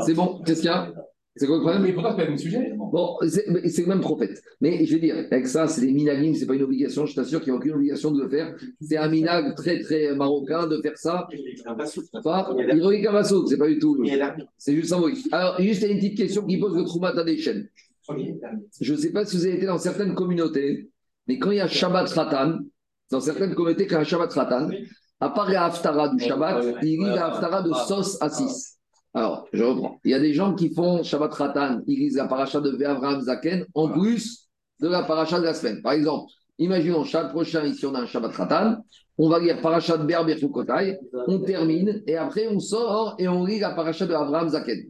S1: C'est bon, qu'est-ce qu'il y a? C'est quoi le problème?
S6: Mais pourtant, c'est pas le même sujet.
S1: Bon, c'est le même prophète. Mais je veux dire, avec ça, c'est des minagim, c'est pas une obligation. Je t'assure qu'il n'y a aucune obligation de le faire. C'est un minag très, très marocain de faire ça. Pas c'est pas du tout. C'est juste un mot. Alors, juste une petite question qui pose le Troumata des chaînes. Je ne sais pas si vous avez été dans certaines communautés, mais quand il y a Shabbat Ratan, dans certaines communautés, quand il y a Shabbat Ratan, à part la Haftara du Shabbat, il y a la Haftara de Sos à 6. Alors, je reprends. Il y a des gens qui font Shabbat Ratan, ils lisent la paracha de Avraham Zaken en plus de la paracha de la semaine. Par exemple, imaginons chaque prochain, ici on a un Shabbat Ratan, on va lire paracha de Ber on termine et après on sort et on lit la paracha de Avraham Zaken.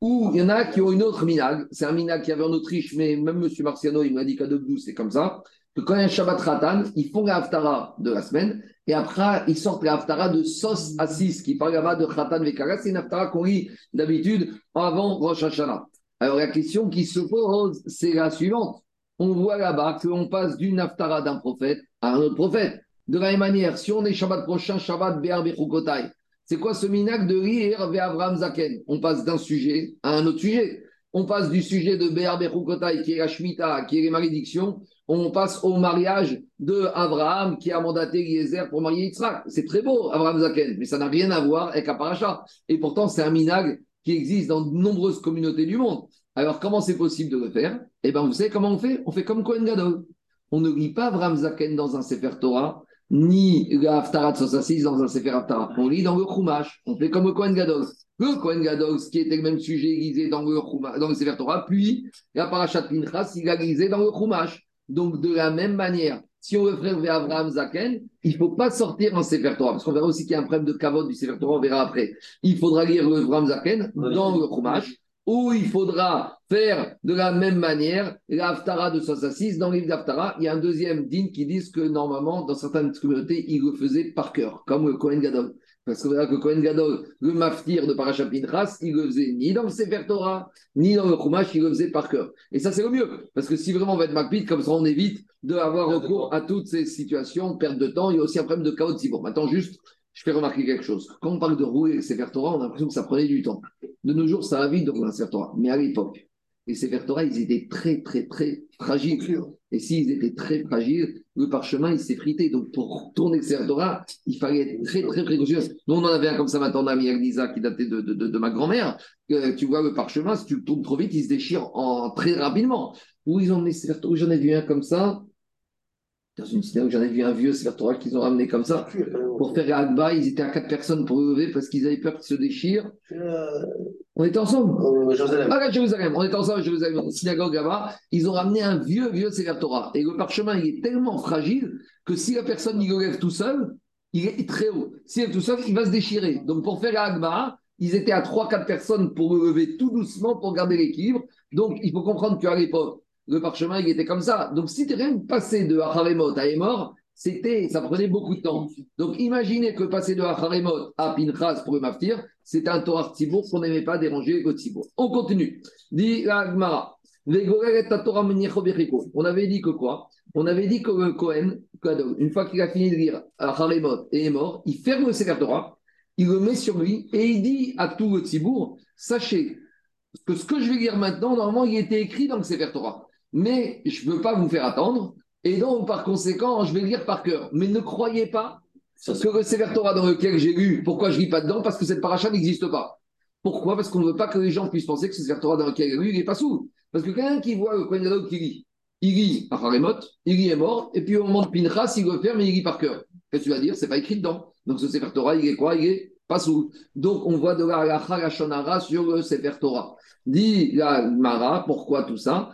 S1: Ou il y en a qui ont une autre minag, c'est un minag qui avait en Autriche, mais même M. Marciano, il m'a dit qu'à Dobdou, c'est comme ça, que quand il y a un Shabbat Ratan, ils font la Haftara de la semaine et après, ils sortent la Haftara de Sos à 6, qui parle là-bas de Khatan Vekara. C'est une Haftara qu'on lit d'habitude avant Rosh Hashanah. Alors la question qui se pose, c'est la suivante. On voit là-bas qu'on passe d'une Haftara d'un prophète à un autre prophète. De la même manière, si on est Shabbat prochain, Shabbat Be'ar Bechukotai, c'est quoi ce minac de lire Abraham Zaken? On passe d'un sujet à un autre sujet. On passe du sujet de Be'ar Bechukotai, qui est la Shemitah, qui est les malédictions, on passe au mariage de Abraham qui a mandaté Eliezer pour marier Yitzhak. C'est très beau, Abraham Zaken, mais ça n'a rien à voir avec Aparacha. Et pourtant, c'est un minag qui existe dans de nombreuses communautés du monde. Alors, comment c'est possible de le faire? Eh bien, vous savez comment on fait? On fait comme Kohen Gadol. On ne lit pas Abraham Zaken dans un Sefer Torah, ni la Haftarah de dans un Sefer Haftarah. On lit dans le Chumash. On fait comme le Kohen Gadol. Le Kohen Gadol, qui était le même sujet, lisé dans le, dans le Sefer Torah, puis la Pinchas, il a lisé dans le Chumash. Donc, de la même manière, si on veut faire vers Abraham Zaken, il ne faut pas sortir en Sefer Torah, parce qu'on verra aussi qu'il y a un problème de kavod du Sefer Torah, on verra après. Il faudra lire le Abraham Zaken dans le Chumash, ou il faudra faire de la même manière l'Aftara de 66. Dans le livre d'Aftara, il y a un deuxième din qui dit que normalement, dans certaines communautés, il le faisait par cœur, comme le Kohen Gadol. Parce que voilà que Kohen Gadol, le maftir de Parashat Pinchas, il le faisait ni dans le Sefer Torah, ni dans le Chumash, il le faisait par cœur. Et ça, c'est le mieux. Parce que si vraiment on va être makpid, comme ça, on évite d'avoir recours à toutes ces situations, perte de temps. Il y a aussi un problème de chaos. Bon, maintenant, juste, je fais remarquer quelque chose. Quand on parle de rouler les Sefer Torah, on a l'impression que ça prenait du temps. De nos jours, ça va vite de rouler un Sefer Torah. Mais à l'époque, les Sefer Torah, ils étaient très, très, très fragiles. Et s'ils étaient très fragiles, le parchemin, il s'est frité. Donc, pour tourner le Torah, il fallait être très, très précautieux. Nous, on en avait un comme ça maintenant, ami Lisa, qui datait de, de, de, ma grand-mère. tu vois, le parchemin, si tu le tournes trop vite, il se déchire en, très rapidement. Où ils ont mis j'en ai vu un comme ça. Dans une synagogue, j'en ai vu un vieux Torah qu'ils ont ramené comme ça. Pour faire Agba, ils étaient à quatre personnes pour lever parce qu'ils avaient peur qu'il se déchire. On était ensemble
S2: euh, Jérusalem.
S1: Ah, Jérusalem. On était ensemble à Jérusalem, dans une synagogue là-bas. Ils ont ramené un vieux, vieux Torah. Et le parchemin, il est tellement fragile que si la personne il le lève tout seul, il est très haut. S'il est tout seul, il va se déchirer. Donc pour faire Agba, ils étaient à 3-4 personnes pour le lever tout doucement pour garder l'équilibre. Donc il faut comprendre qu'à l'époque, le parchemin, il était comme ça. Donc si tu rien passé de Haremot à Emor, c'était, ça prenait beaucoup de temps. Donc imaginez que passer de Haremot à Pinchas pour le maftir, c'était un Torah Tzibour qu'on n'aimait pas déranger le Tzibour. On continue. Dit Agmara. On avait dit que quoi? On avait dit que le Kohen, une fois qu'il a fini de lire Haremot et est mort, il ferme le Sefer Torah, il le met sur lui et il dit à tout le Tzibour sachez que ce que je vais lire maintenant, normalement, il était écrit dans le Sefer. Mais je ne veux pas vous faire attendre. Et donc, par conséquent, je vais lire par cœur. Mais ne croyez pas que le Sefer Torah dans lequel j'ai lu, pourquoi je ne lis pas dedans Parce que cette paracha n'existe pas. Pourquoi? Parce qu'on ne veut pas que les gens puissent penser que ce Sefer Torah dans lequel j'ai lu, il n'est pas sous. Parce que quelqu'un qui voit le Kohen qui lit, il lit à Haremot, il lit est mort, et puis au moment de Pinchas, il le ferme et il lit par cœur. Qu'est-ce que tu vas dire? C'est pas écrit dedans. Donc ce Sefer Torah, il est quoi? Il est Donc on voit de la la sur le Sefer Torah. Dit la Mara, pourquoi tout ça?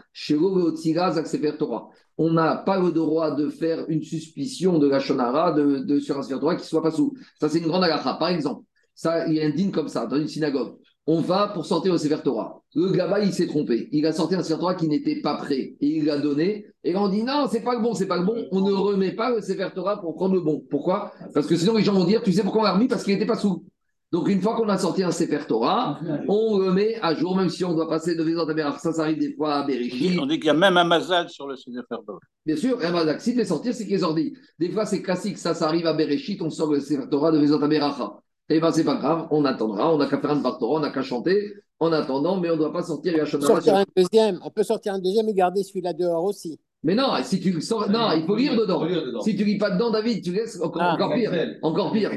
S1: Torah on n'a pas le droit de faire une suspicion de la Shonara de, sur un Sefer qui soit pas sous. Ça, c'est une grande agacha. Par exemple, ça, il y a un comme ça, dans une synagogue. On va pour sortir au Sefer Torah. Le gaba, il s'est trompé. Il a sorti un Sefer Torah qui n'était pas prêt. Et il l'a donné. Et on dit non, c'est pas le bon, c'est pas le bon. On ne remet pas le Sefer Torah pour prendre le bon. Pourquoi? Parce que sinon, les gens vont dire, tu sais pourquoi on l'a remis? Parce qu'il n'était pas sous. Donc, une fois qu'on a sorti un Sefer Torah, on le met à jour, même si on doit passer de Vezant à Ça, ça arrive des fois à Bereshit.
S7: On dit qu'il y a même un mazal sur le Sefer Torah.
S1: Bien sûr, un mazal. Si tu es sortir, c'est qu'il est sorti. Des fois, c'est classique. Ça, ça arrive à Bereshit, on sort le Sefer Torah de Vezant à Eh bien, c'est pas grave, on attendra. On n'a qu'à faire un Torah, on n'a qu'à chanter en attendant, mais on ne doit pas sortir
S4: la sortir un deuxième. On peut sortir un deuxième et garder celui-là dehors aussi.
S1: Mais non, si tu sors, non, il faut lire dedans. Si tu lis pas dedans, David, tu laisses encore, ah, encore pire. Encore pire.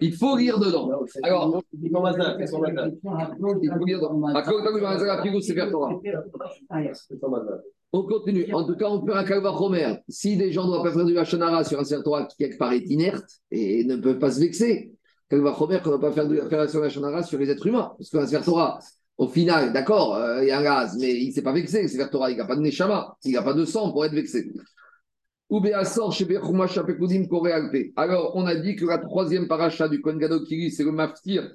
S1: Il faut lire dedans. Alors, il faut lire dedans. On continue. En tout cas, on peut un calva romer. Si des gens ne doivent pas faire du Hachonara sur un sertoire qui quelque part est inerte et ne peuvent pas se vexer, qu'on ne doit pas faire du Hachonara sur les êtres humains. Parce qu'un sertoire, au final, d'accord, euh, il y a un gaz, mais il ne s'est pas vexé, c'est Torah, il n'a pas de neshama, il n'a pas de sang pour être vexé. Alors, on a dit que la troisième paracha du Kohen Gadol lit, c'est le maftir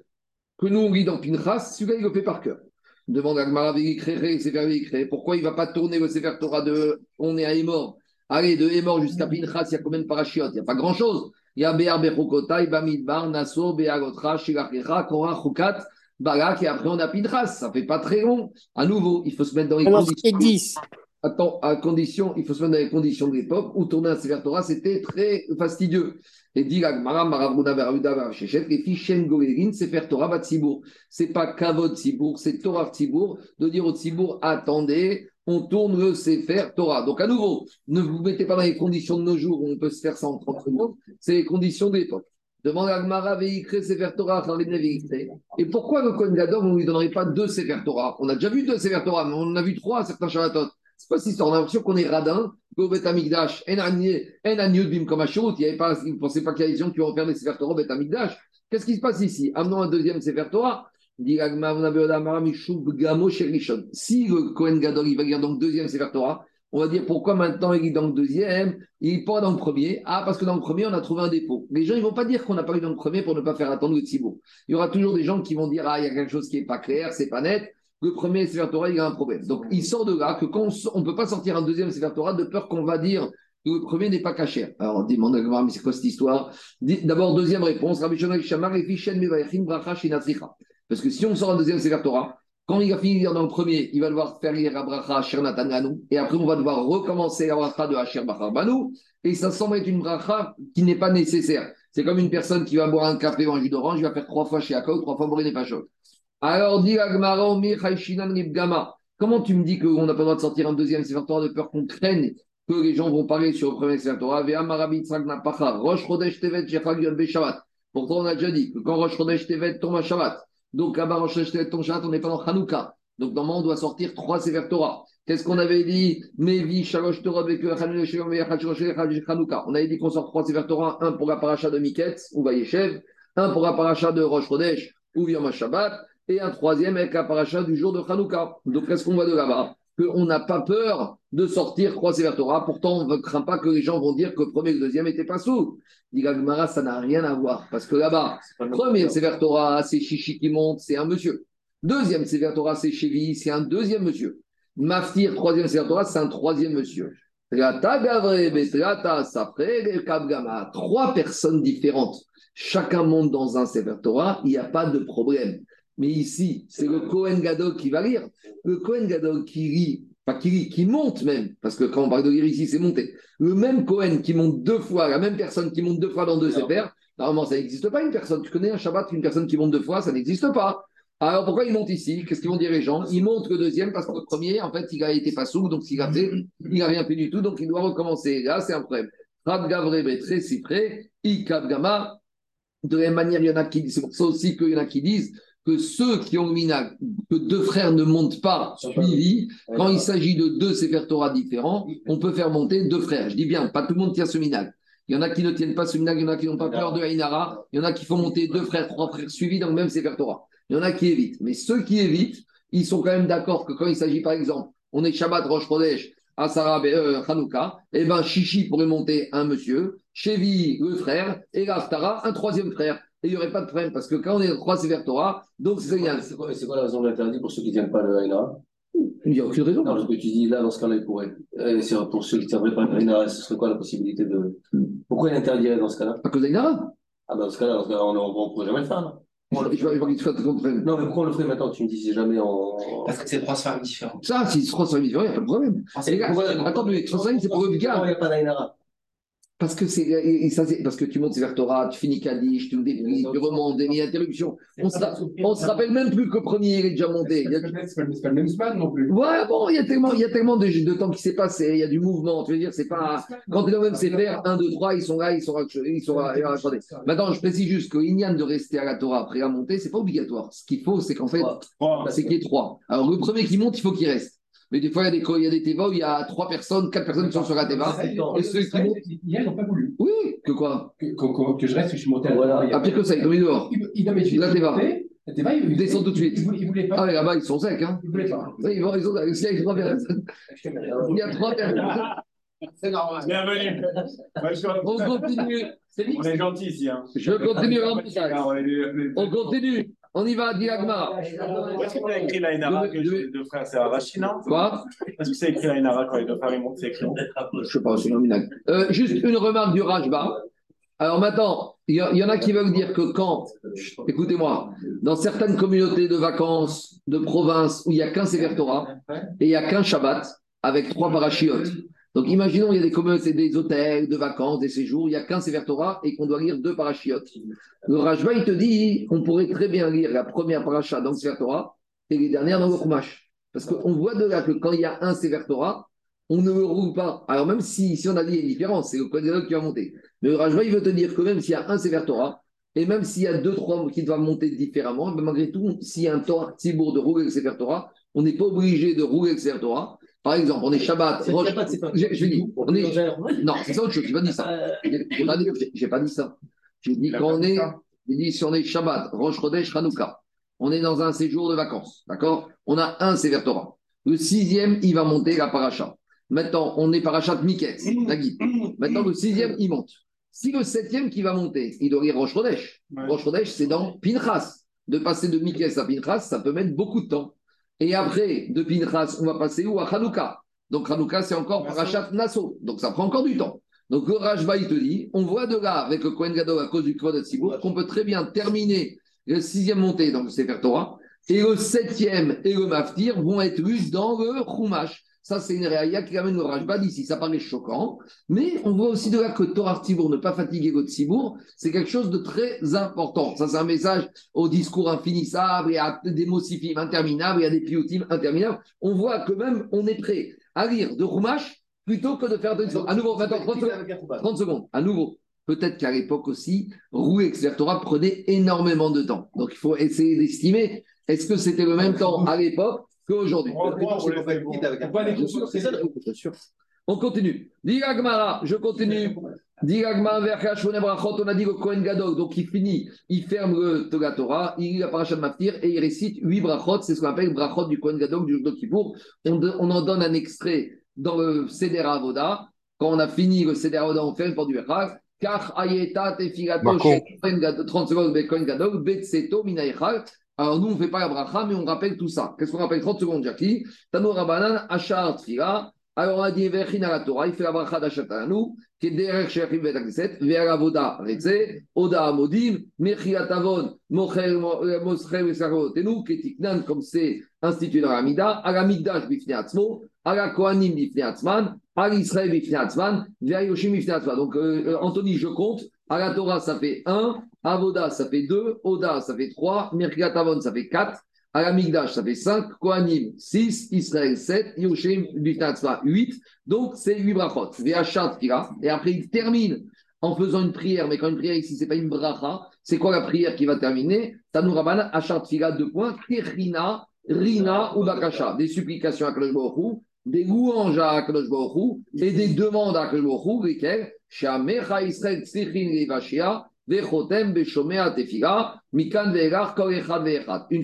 S1: que nous on lit dans Pinchas, celui-là il le fait par cœur. Demande à Gmara Sefer pourquoi il ne va pas tourner le Sefer Torah de on est à Emor Allez, de Emor jusqu'à Pinchas, il y a combien de parachiotes Il n'y a pas grand-chose. Bechokotai, Bamidbar, Be'agotra, Shilachecha, Korah, Chukat, et après on a Pinchas. Ça fait pas très long. À nouveau, il faut se mettre dans les
S4: Alors, conditions. 10.
S1: Attends, à condition, il faut se mettre dans les conditions de l'époque où tourner un Sefer Torah, c'était très fastidieux. Et dit Maram, Maravruda, Veruda, Shechet, les fichen Goverin, Sefer Torah, Batsibour. C'est pas Kavod Tzibour, c'est Torah Tzibour, de dire au Tzibour, attendez, on tourne le Sefer Torah. Donc à nouveau, ne vous mettez pas dans les conditions de nos jours où on peut se faire ça en 30 secondes, c'est les conditions de l'époque. Demande à Gmara Veikre Sefer Torah, Et pourquoi le Kohen Gadol, on ne lui donnerait pas deux Sefer Torah? On a déjà vu deux Sefer Torah, mais on en a vu trois à certains Shabbatot. C'est pas si on a l'impression qu'on est radin, qu'au Bet Amigdash, en Bim comme il n'y avait pas, il ne pensait pas qu'il y avait des gens qui vont faire des Sefer Torah Bet Amigdash. Qu'est-ce qui se passe ici? Amenons un deuxième Sefer Torah. Si le Kohen Gadol, il va dire donc deuxième Sefer Torah, on va dire pourquoi maintenant il est dans deuxième, il n'est pas dans le premier? Ah, parce que dans le premier, on a trouvé un défaut. Les gens, ils vont pas dire qu'on n'a pas eu dans le premier pour ne pas faire attendre le Tzibo. Il y aura toujours des gens qui vont dire Ah, il y a quelque chose qui n'est pas clair, c'est pas net. Le premier Sefer Torah, il y a un problème. Donc, il sort de là que quand on ne peut pas sortir un deuxième Sefer Torah de peur qu'on va dire que le premier n'est pas caché. Alors, on demande à mais c'est quoi cette histoire? D'abord, deuxième réponse Parce que si on sort un deuxième Sefer Torah, quand il va finir dans le premier, il va devoir faire lire Abracha Asher. Et après, on va devoir recommencer la bracha de Asher Banu. Et ça semble être une bracha qui n'est pas nécessaire. C'est comme une personne qui va boire un café ou un jus d'orange, il va faire trois fois chez Akot, trois fois boire pas chaud. Alors, dit Agmara, Comment tu me dis qu'on n'a pas le droit de sortir un deuxième Sefer Torah de peur qu'on craigne que les gens vont parler sur le premier Sefer Torah? Rosh Chodesh Tevet. Pourtant, on a déjà dit que quand Rosh Chodesh Tevet tombe à Shabbat, donc Shabbat, on n'est pas dans Hanouka. Donc normalement, on doit sortir trois Sefer Torah. Qu'est-ce qu'on avait dit? Mevi, Shalosh Torah, Hanouka. On avait dit qu'on sort trois Sefer Torah, un pour la de Miketz, ou Vayeshev, un pour la de Rosh Chodesh, ou Yom Shabbat, et un troisième avec la du jour de Hanouka. Donc qu'est-ce qu'on voit de là-bas? Qu'on n'a pas peur de sortir trois Sefer Torah. Pourtant, on ne craint pas que les gens vont dire que le premier et le deuxième n'étaient pas sous. Dit Gagmara, ça n'a rien à voir. Parce que là-bas, premier Sefer Torah, c'est Chichi qui monte, c'est un monsieur. Deuxième Sefer Torah, c'est Chevi, c'est un deuxième monsieur. Maftir, troisième Torah, c'est un troisième monsieur. Trois personnes différentes. Chacun monte dans un Sefer Torah, il n'y a pas de problème. Mais ici, c'est le Kohen Gadol qui va lire. Le Kohen Gadol qui lit, pas qui lit, qui monte même, parce que quand on parle de lire ici, c'est monter. Le même Kohen qui monte deux fois, la même personne qui monte deux fois dans deux Sefer, normalement, ça n'existe pas une personne. Tu connais un Shabbat, une personne qui monte deux fois, ça n'existe pas. Alors pourquoi il monte ici? Qu'est-ce qu'ils vont dire les gens? Il monte le deuxième parce que le premier, en fait, il a été pas donc s'il a fait, il n'a rien fait du tout, donc il doit recommencer. Là, c'est un problème. très si près, Gama. De la même manière, il y en a qui disent, c'est pour ça aussi qu'il y en a qui disent que ceux qui ont le minag, que deux frères ne montent pas suivis, quand il s'agit de deux Sefer Torah différents, on peut faire monter deux frères. Je dis bien, pas tout le monde tient ce minag. Il y en a qui ne tiennent pas ce minag, il y en a qui n'ont pas peur de Haïnara, il y en a qui font monter deux frères, trois frères suivis dans le même Sefer Torah. Il y en a qui évitent. Mais ceux qui évitent, ils sont quand même d'accord que quand il s'agit, par exemple, on est Shabbat Rosh Chodesh, Asara euh, Hanouka, et eh ben Chichi pourrait monter un monsieur, Chevi le frère, et Raftara un troisième frère. Et il n'y aurait pas de problème, parce que quand on est trois Sefer Torah, donc c'est
S2: ça. C'est quoi, quoi, la raison de l'interdit pour ceux qui ne tiennent pas le Haïna
S1: Il n'y a aucune raison.
S2: Non, ce que tu dis là, dans ce cas-là, il pourrait. Euh, pour ceux qui ne tiendraient pas le Haïna, ce serait quoi la possibilité de. Pourquoi il interdirait dans ce cas-là?
S1: À cause d'Aïnara
S2: Ah, ben dans ce cas-là, on ne pourrait jamais le faire. Là.
S1: Non, mais
S2: pourquoi on le ferait maintenant? Tu me dis, c'est jamais en.
S3: Parce que c'est trois sphères différentes.
S1: Ça, si c'est trois sphères différentes, il n'y a pas de problème. Ah, attends, mais trois c'est pour le gars.
S2: Il n'y a pas d'Aïnara.
S1: Parce que c'est ça, c'est parce que tu montes vers Torah, tu finis Kaddish, tu déplies, tu remontes, des interruptions. On se, on se rappelle même plus que le premier il est déjà monté.
S6: C'est pas, le même span non plus.
S1: Ouais, bon, il y a tellement, il y a tellement de, de temps qui s'est passé, il y a du mouvement. Tu veux dire, c'est pas quand tu es dans le même CFR, 1, 2, 3, ils sont là, ils sont ils sont Maintenant, je précise juste que l'ignan de rester à la Torah après à monter, c'est pas obligatoire. Ce qu'il faut, c'est qu'en fait, c'est qu'il y ait trois. Alors le premier qui monte, il faut qu'il reste. Mais des fois, il y a des, il y a des Teva où il y a trois personnes, quatre personnes qui sont sur la Teva.
S6: Et ceux qui montent. Hier, ils n'ont pas voulu.
S1: Oui, que quoi?
S6: Que, que, que, je reste, que je suis monté à
S1: voilà. Ah, pire que ça, ils ont mis dehors.
S6: Il, a mis
S1: la Teva.
S6: La Teva, ils
S1: descendent tout de suite.
S6: Ils ne voulaient pas.
S1: Ah, mais là-bas, ils sont secs. Hein.
S6: Ils ne voulaient pas.
S1: Ils vont, ils ont, il y a trois personnes. Il y a trois personnes.
S5: C'est normal. Bienvenue.
S1: On continue.
S5: On est gentil ici. Hein.
S1: Je continue On continue. On y va, Diagma.
S5: Est-ce que tu as écrit la Inara que les deux frères, c'est Arashi, non
S1: Quoi?
S5: Est-ce que c'est écrit la Inara quand les deux frères ils montent, c'est écrit
S1: Je ne sais pas, c'est nominal. Euh, juste une remarque du Rajba. Alors maintenant, il y, en a qui veulent dire que quand, écoutez-moi, dans certaines communautés de vacances, de province, où il n'y a qu'un Sefer Torah et il n'y a qu'un Shabbat, avec trois parachiotes, donc imaginons, il y a des communautés, des hôtels, de vacances, des séjours, il n'y a qu'un Sefer Torah et qu'on doit lire deux parachiotes. Le Rajba, il te dit, on pourrait très bien lire la première paracha dans le et les dernières dans le Chumash. Parce qu'on voit de là que quand il y a un Sefer Torah, on ne le roule pas. Alors même si, on a dit une différence, c'est le Kohen qui va monter. Mais le Rajba, il veut te dire que même s'il y a un Sefer Torah, et même s'il y a deux, trois qui doivent monter différemment, mais malgré tout, s'il y a un Torah Tibour de rouler le Sefer Torah, on n'est pas obligé de rouler le Sefer Torah. Par exemple, on est Shabbat. Je, je dis, on est... Non, c'est ça autre chose. Je n'ai pas dit ça. Euh. Je n'ai pas dit ça. J'ai dit qu'on est. J'ai dit si on est Shabbat, Rosh Chodesh, Hanouka, on est dans un séjour de vacances. D'accord? On a un Sefer Torah. Le sixième, il va monter la paracha. Maintenant, on est parachat Miketz, Nagui. Maintenant, le sixième, il monte. Si le septième qui va monter, il doit lire Rosh Chodesh. Rosh Chodesh, c'est dans Pinchas. De passer de Miketz à Pinchas, ça peut mettre beaucoup de temps. Et après, de Pinchas, on va passer où? À Hanouka. Donc Hanouka, c'est encore Parashat Nassau. Donc ça prend encore du temps. Donc le Rajba, il te dit, on voit de là, avec le Kohen Gadol à cause du Kvod Sibour, qu'on peut très bien terminer le sixième montée dans le Sefer Torah, et le septième et le Maftir vont être lus dans le Chumash. Ça, c'est une réaïa qui amène le Rajba d'ici. Ça paraît choquant, mais on voit aussi de là que Torah Tibour, ne pas fatiguer votre Tibour, c'est quelque chose de très important. Ça, c'est un message au discours infinissable, et à des mocifim interminables, et à des piotim interminables. On voit que même on est prêt à lire de Rumash plutôt que de faire deux À nouveau, maintenant, 30 secondes. 30 secondes. À nouveau. Peut-être qu'à l'époque aussi, avec Sefer Torah prenait énormément de temps. Donc il faut essayer d'estimer est-ce que c'était le même temps à l'époque qu'aujourd'hui C'est ça bien sûr. On continue. Diragmara, je continue. Diragmara on a dit le Kohen Gadol, donc il finit, il ferme le Torah Torah, il lit la paracha de Maftir et il récite huit brachot, c'est ce qu'on appelle brachot du Kohen Gadol du jour Kippour. On, on en donne un extrait dans le Seder Avoda. Quand on a fini le Seder Avoda, on fait le port du Bechag. Car ayeta tefilato 30 secondes Kohen Gadol, betseto minaychal. Alors nous, on ne fait pas la bracha, mais on rappelle tout ça. Qu'est-ce qu'on rappelle? 30 secondes, Jackie Tano Rabanan, Achar Tfila. Alors on a dit la Torah, il fait la bracha d'Achatanu, qui est derrière Shechim Betakriset, Vers Avoda, Retse, Oda Amodim, Mechiatavon, Mochel, Moschel, Esarotenu, Ketiknan, comme c'est institué dans la Mida, à la Migdash Bifne Atzmo, à la Kohanim Bifne Atzman, à l'Israël Bifne Atzman, Vers Yoshim Bifne Atzman. Donc euh, Anthony, je compte, à la Torah ça fait 1, Avoda ça fait 2, Oda ça fait 3, Mechiatavon ça fait 4, Alamigdash, ça fait 5, Kohanim 6, Israël 7, Yoshim Bitatzva 8. Donc, c'est 8 brachot. Et après, il termine en faisant une prière. Mais quand une prière ici, ce n'est pas une bracha, c'est quoi la prière qui va terminer? Tanou Rabban, Achat Fila, deux points. Kirina, Rina ou Bakasha. Des supplications à Kadosh des louanges à Kadosh et des demandes à Kadosh Baruch lesquelles Shamecha Israël Tzichin Levashia. Une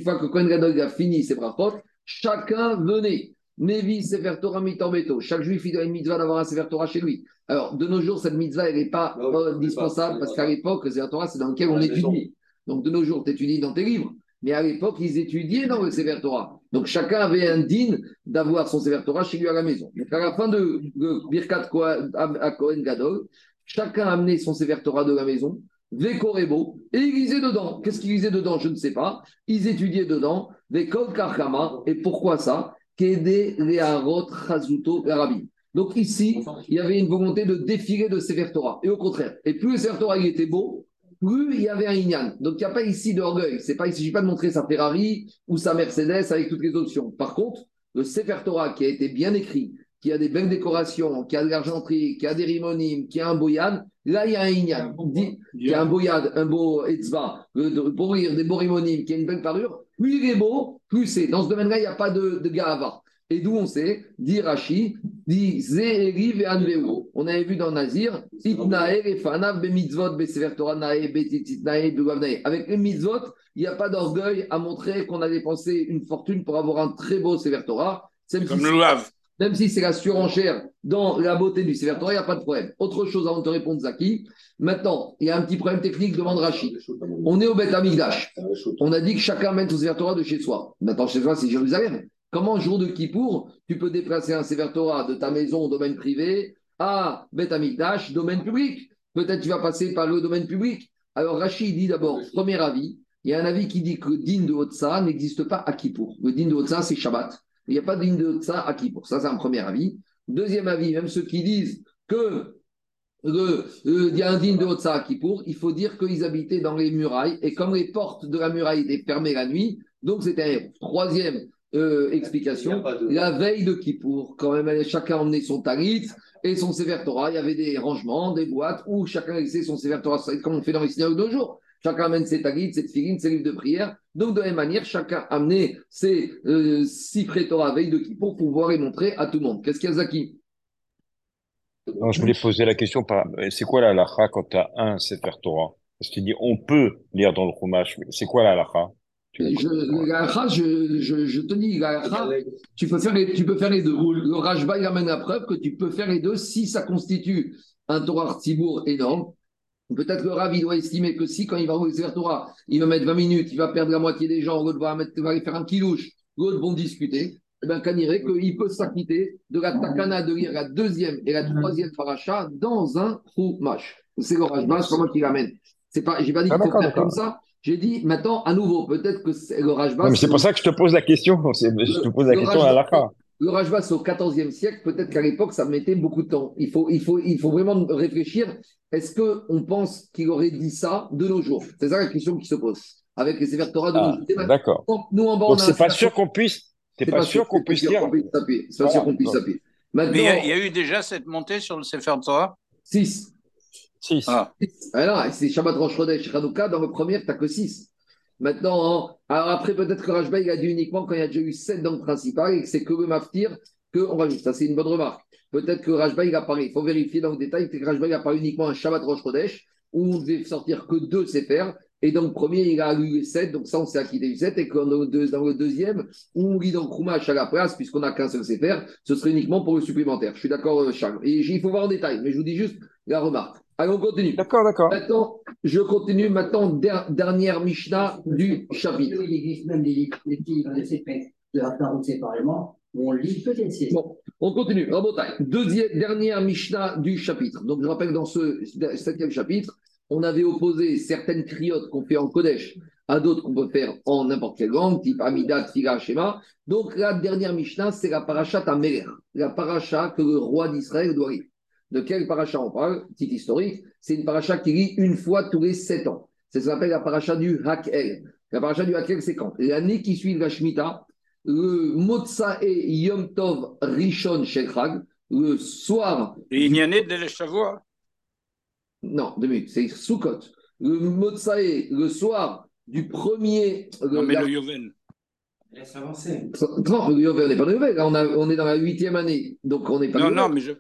S1: fois que Kohen Gadol a fini ses brachot, chacun venait. Nevi Sefer Torah mitorbeto. Chaque juif, il a une mitzvah d'avoir un Sefer Torah chez lui. Alors, de nos jours, cette mitzvah, elle n'est pas indispensable parce qu'à l'époque, le Sefer Torah, c'est dans lequel on étudie. Donc, de nos jours, tu étudies dans tes livres. Mais à l'époque, ils étudiaient dans le Sefer Torah. Donc, chacun avait un digne d'avoir son Sefer Torah chez lui à la maison. Donc, à la fin de, Birkat à Kohen Gadol, chacun amenait son Sefer Torah de la maison. Vekorebo, et ils lisaient dedans. Qu'est-ce qu'ils lisaient dedans? Je ne sais pas. Ils étudiaient dedans, Vekol Karkama, et pourquoi ça? Kede Leharot Chazuto Arabi. Donc ici, il y avait une volonté de défiler de Sefer Torah. Et au contraire, et plus le Sefer Torah il était beau, plus il y avait un Inyan. Donc il n'y a pas ici d'orgueil. C'est pas, il ne s'agit pas de montrer sa Ferrari ou sa Mercedes avec toutes les options. Par contre, le Sefer Torah qui a été bien écrit, qui a des belles décorations, qui a de l'argenterie, qui a des rimonimes, qui a un boyan, là il y a un inyan. Qui a un boyad, un beau etzva, pour rire, des beaux rimonimes, qui a une belle parure. Plus il est beau, plus c'est. Dans ce domaine-là, il n'y a pas de, de. Et d'où on sait, dit Rashi, dit Ze'eri ve'anveu. On avait vu dans Nazir, Itnae refanav bemitzvot besevertoranae betititnae Avec les mitzvot, il n'y a pas d'orgueil à montrer qu'on a dépensé une fortune pour avoir un très beau severtora.
S7: Comme le lave.
S1: Même si c'est la surenchère dans la beauté du Sefer il n'y a pas de problème. Autre chose avant de te répondre, Zaki. Maintenant, il y a un petit problème technique, demande Rachid. On est au Beth Amigdash. On a dit que chacun mène son Sefer de chez soi. Maintenant, chez soi, c'est Jérusalem. Comment, jour de Kippour, tu peux déplacer un Sefer de ta maison, domaine privé, à Beth Amigdash, domaine public Peut-être tu vas passer par le domaine public. Alors, Rachid dit d'abord, premier avis, il y a un avis qui dit que le din de Otsa n'existe pas à Kippour. Le din de Otsa, c'est Shabbat. Il n'y a pas de de ça à qui pour ça, c'est un premier avis. Deuxième avis, même ceux qui disent que il y a un digne de Otsa qui pour, il faut dire qu'ils habitaient dans les murailles et comme les portes de la muraille étaient fermées la nuit, donc c'était un héros. Troisième euh, explication, la veille de Kippour, quand même chacun emmenait son talit et son sévère Torah, il y avait des rangements, des boîtes où chacun laissait son sévère Torah, comme on fait dans les synagogues de jours. Chacun amène ses taguides, ses figurines, ses livres de prière. Donc, de la même manière, chacun amenait ses euh, six prétora veille de qui pour pouvoir les montrer à tout le monde. Qu'est-ce qu'il y a, Zaki?
S8: Non, Je voulais poser la question par c'est quoi la halakha quand tu as un Sefer Torah? Parce que tu dis on peut lire dans le Chumash, c'est quoi la halakha?
S1: Je, je, je, te dis, tu peux faire les, tu peux faire les deux. Le Rajba, il amène la preuve que tu peux faire les deux si ça constitue un Torah Tibour énorme Peut-être que Rav, il doit estimer que si, quand il va ouvrir le Torah, il va mettre 20 minutes, il va perdre la moitié des gens, l'autre va, mettre, va aller faire un kilouche, l'autre vont discuter. Eh bien, Kaniré, qu'il peut s'acquitter de la takana de lire la deuxième et la troisième paracha dans un chumash. C'est le Rajba, c'est comment qu'il amène. C'est pas, j'ai pas dit ah, qu'il faut faire comme ça. J'ai dit maintenant, à nouveau, peut-être que c'est le Rajba.
S8: Mais c'est pour ça que je te pose la question. Je te pose la question à la fin
S1: le Rajba, c'est au XIVe siècle. Peut-être qu'à l'époque, ça mettait beaucoup de temps. Il faut, il faut, il faut vraiment réfléchir. Est-ce qu'on pense qu'il aurait dit ça de nos jours? C'est ça la question qui se pose. Avec les sévères Torah de
S8: ah, nos jours. D'accord.
S1: Nous, en
S8: bas, Donc, c'est pas sûr qu'on puisse. C'est pas, sûr qu'on puisse dire.
S1: C'est pas sûr qu'on puisse s'appuyer.
S7: Mais il y a- il y, a eu déjà cette montée sur le Sefer Torah
S1: 6.
S8: 6.
S7: Ah,
S1: Alors, c'est Shabbat Rosh Chodesh Hanouka, dans le premier, tu n'as que 6. Maintenant, hein, alors après, peut-être que Rajba, il a dit uniquement quand il y a déjà eu 7 dans le principal et que c'est que le maftir qu'on rajoute. Ça, c'est une bonne remarque. Peut-être que Rajba, il a parlé. Il faut vérifier dans le détail que Rajba, il a parlé uniquement un Shabbat Rosh Chodesh où on devait sortir que deux Sefer. Et dans le premier, il a eu les 7. Donc ça, on s'est acquitté du 7. Et dans le, deux- dans le deuxième, on lit dans Krumash à la place, puisqu'on n'a qu'un seul Sefer, ce serait uniquement pour le supplémentaire. Je suis d'accord, euh, Charles. Il faut voir en détail. Mais je vous dis juste la remarque. Allez, on continue.
S8: D'accord, d'accord.
S1: Maintenant, je continue maintenant, der- dernière Mishnah du chapitre.
S9: Il existe même des livres, des des CP de la Tarot séparément, où on lit peut-être c'est.
S1: Bon, on continue. Rabotai. Deuxième, dernière Mishnah du chapitre. Donc, je rappelle, dans ce septième chapitre, on avait opposé certaines criottes qu'on fait en Kodesh à d'autres qu'on peut faire en n'importe quelle langue, type Amida, Tfila, Shema. Donc, la dernière Mishnah, c'est la paracha Tameler, la paracha que le roi d'Israël doit lire. De quelle paracha on parle? Petit historique, c'est une paracha qui lit une fois tous les sept ans. C'est ce qu'on appelle la paracha du Hakel. La paracha du Hakel, c'est quand? L'année qui suit la Shemitah, le Motsa et Yom Tov Rishon Shel Chag, le soir,
S7: et il y en a de l'Eshavua.
S1: non, deux minutes, c'est Sukkot, le Motsa et le soir du premier.
S7: Non, mais
S1: la-
S7: le Yovel.
S3: Laisse avancer.
S1: Non, le Yovel, on n'est pas dans le Yovel, là, on, a- on est dans la huitième année, donc on n'est pas
S7: Non, non, mais je.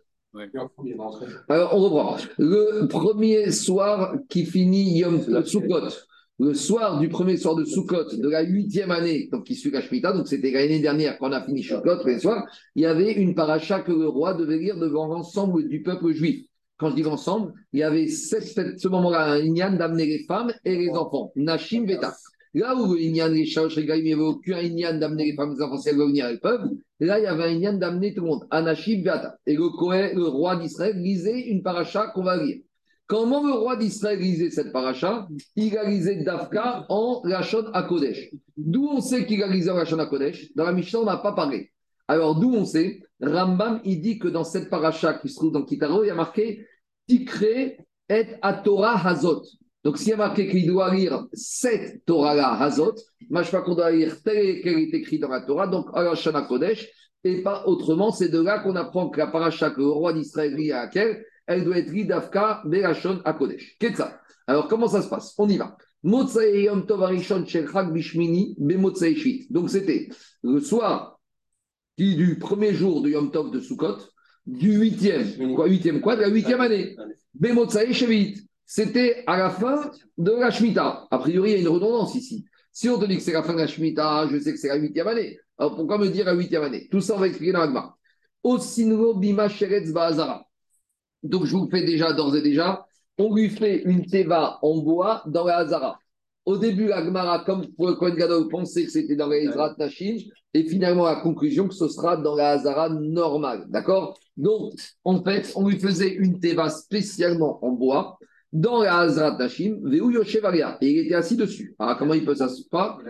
S1: Alors, on reprend. Le premier soir qui finit Yom Sukkot, le soir du premier soir de Sukkot de la huitième année, donc qui suit la Shemitah, donc c'était l'année dernière qu'on a fini Sukkot, le soir, il y avait une paracha que le roi devait lire devant l'ensemble du peuple juif. Quand je dis l'ensemble, il y avait sept, sept- ce moment-là un Inyan d'amener les femmes et les enfants. Nashim Veta. Là où Inyan, les il n'y avait aucun Inyan d'amener les femmes enfants si elles veulent venir, elles peuvent. Là, il y avait un Inyan d'amener tout le monde. Anashim Veta. Et le, le roi d'Israël lisait une paracha qu'on va lire. Comment le roi d'Israël lisait cette paracha? Il a lisé Dafka en Lachon Kodesh. D'où on sait qu'il a lisé en Lachon Kodesh Dans la Mishnah, on n'a pas parlé. Alors, d'où on sait? Rambam, il dit que dans cette paracha qui se trouve dans Kitaro, il y a marqué Tikre et Atora Hazot. Donc, s'il y a marqué qu'il doit lire cette Torah-là, Hazot, pas qu'on doit lire tel qu'elle est écrit dans la Torah, donc à Lachon Kodesh, et pas autrement. C'est de là qu'on apprend que la paracha que le roi d'Israël lit à laquelle elle doit être Ridavka Berachon à Kodesh. Qu'est-ce que ça? Alors, comment ça se passe? On y va. Donc, c'était le soir qui- du premier jour de Yom Tov de Sukkot, du huitième, quoi, huitième quoi, de la huitième année. Bemotsai Shvit. C'était à la fin de la Shemitah. A priori, il y a une redondance ici. Si on te dit que c'est la fin de la Shemitah, je sais que c'est la huitième année. Alors, pourquoi me dire la huitième année? Tout ça, on va expliquer dans l'Agma. Osinro Bima Sheretz Ba'azara. Donc, je vous le fais déjà, d'ores et déjà, on lui fait une teva en bois dans la Hazara. Au début, la Gemara, comme pour le Kohen Gadol, pensait que c'était dans la Ezrat Nashim, et finalement, la conclusion que ce sera dans la Hazara normale. D'accord? Donc, en fait, on lui faisait une teva spécialement en bois dans la Hazrat Nashim, Veu Yoshevaria, et il était assis dessus. Alors, comment il peut s'asseoir?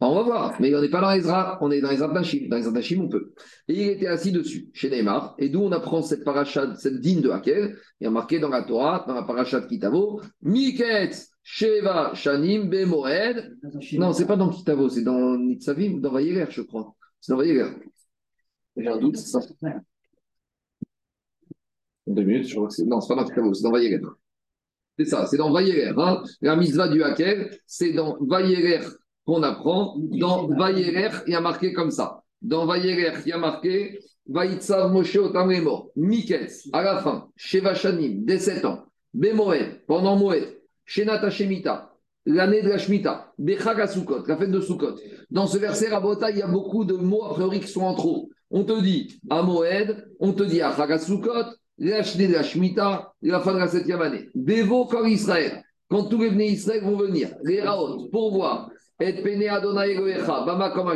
S1: On va voir, mais on n'est pas dans Ezra, on est dans Ezra Nashim. Dans Ezra Nashim, on peut. Et il était assis dessus, chez Neymar. Et d'où on apprend cette paracha, cette digne de Hakel? Il y a marqué dans la Torah, dans la paracha de Kitavo, Miketz Sheva Shanim Bemoed. Non, c'est pas dans Kitavo, c'est dans Nitzavim, dans Vayeler, je crois. C'est dans Vayeler. J'ai un doute, c'est ça. Deux minutes, je crois que c'est. Non, c'est pas dans Kitavo, c'est dans Vayeler. C'est ça, c'est dans Vayeler. Hein. La mitzvah du Hakel, c'est dans Vayeler qu'on apprend. Dans Vayeler, il y a marqué comme ça. Dans Vayeler, il y a marqué Vaïtsav Moshe Otamremo, Miketz, à la fin, Sheva Shanim, dès 7 ans, Bemoed, pendant Moed, Shenata Shemita, l'année de la Shemitah, Bechag Sukkot, la fête de Sukkot. Dans ce verset, Rabota, il y a beaucoup de mots a priori qui sont en trop. On te dit à Moed, on te dit à Chag Sukkot, l'année de la Shemitah, la fin de la septième année. Bevo comme Israël, quand tous les venus Israël vont venir, les Raot, pour voir, et Pene Adonai Elohecha, Bama comme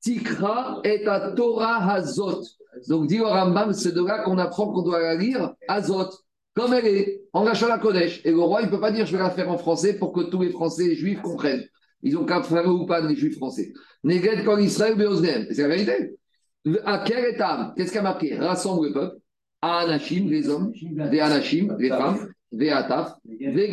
S1: Tikra et à Torah Hazot. Donc, dit au Rambam, c'est de là qu'on apprend qu'on doit la lire Hazot, comme elle est, en lâchant la Kodesh. Et le roi, il ne peut pas dire je vais la faire en français pour que tous les Français et juifs comprennent. Ils ont qu'à faire ou pas les juifs français. Neged comme Israël, Beoznem. C'est la vérité. À quel état Qu'est-ce qui a marqué? Rassemble le peuple. Anachim, les hommes. Des Anachim, les femmes. Des Ataf. Des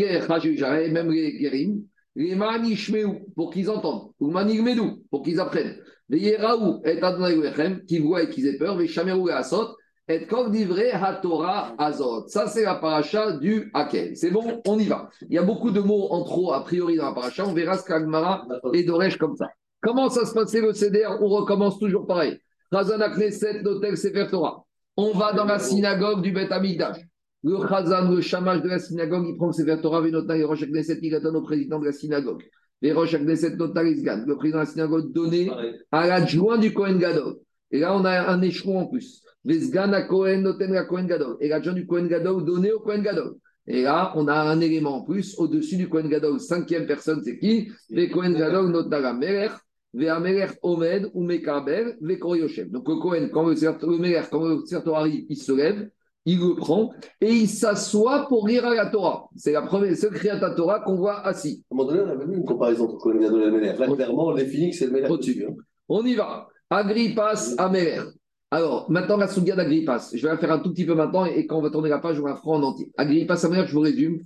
S1: Ger, même les Gerim. Les Manishmeu, pour qu'ils entendent. Ou Manigmedou, pour qu'ils apprennent. Les Yeraou et Adonai Lechem, qui voient et qu'ils aient peur. Les Chamerou et Asot, Et comme livré Torah Azot. Ça, c'est la paracha du Hakel. C'est bon, on y va. Il y a beaucoup de mots en trop, a priori, dans la paracha. On verra ce qu'Agmara et Doresh comme ça. Comment ça se passait le CDR On recommence toujours pareil. Chazan Knesset, Notel Sefer Torah. On va dans la synagogue du Beth Amikdash. Le Chazan, le chamash de la synagogue, il prend Sefer Torah, Venotna et Knesset, il donne au président de la synagogue. Et Rosh Knesset, Notal Isgan. Le président de la synagogue donné à l'adjoint du Kohen Gadol. Et là, on a un échelon en plus. Vesgan à Kohen, Noten la Kohen Gadol. Et l'adjoint du Kohen Gadol donné au Kohen Gadol. Et là, on a un élément en plus, au-dessus du Kohen Gadol, cinquième personne, c'est qui? Le Kohen Gadol, Melech, Ve'amelech Omed, ou Mekabel. Donc le Kohen, quand le, le quand le arrive, il se lève, il le prend, et il s'assoit pour lire à la Torah. C'est la première, créature à Torah qu'on voit assis.
S2: À un moment donné, on avait vu une comparaison entre Kohen et le Melech. Là, clairement, on définit que c'est le Melech hein.
S1: On y va. Agrippas Améler. Alors, maintenant, la Souga d'Agrippas. Je vais la faire un tout petit peu maintenant et quand on va tourner la page, on la fera en entier. Agrippas Améler, je vous résume.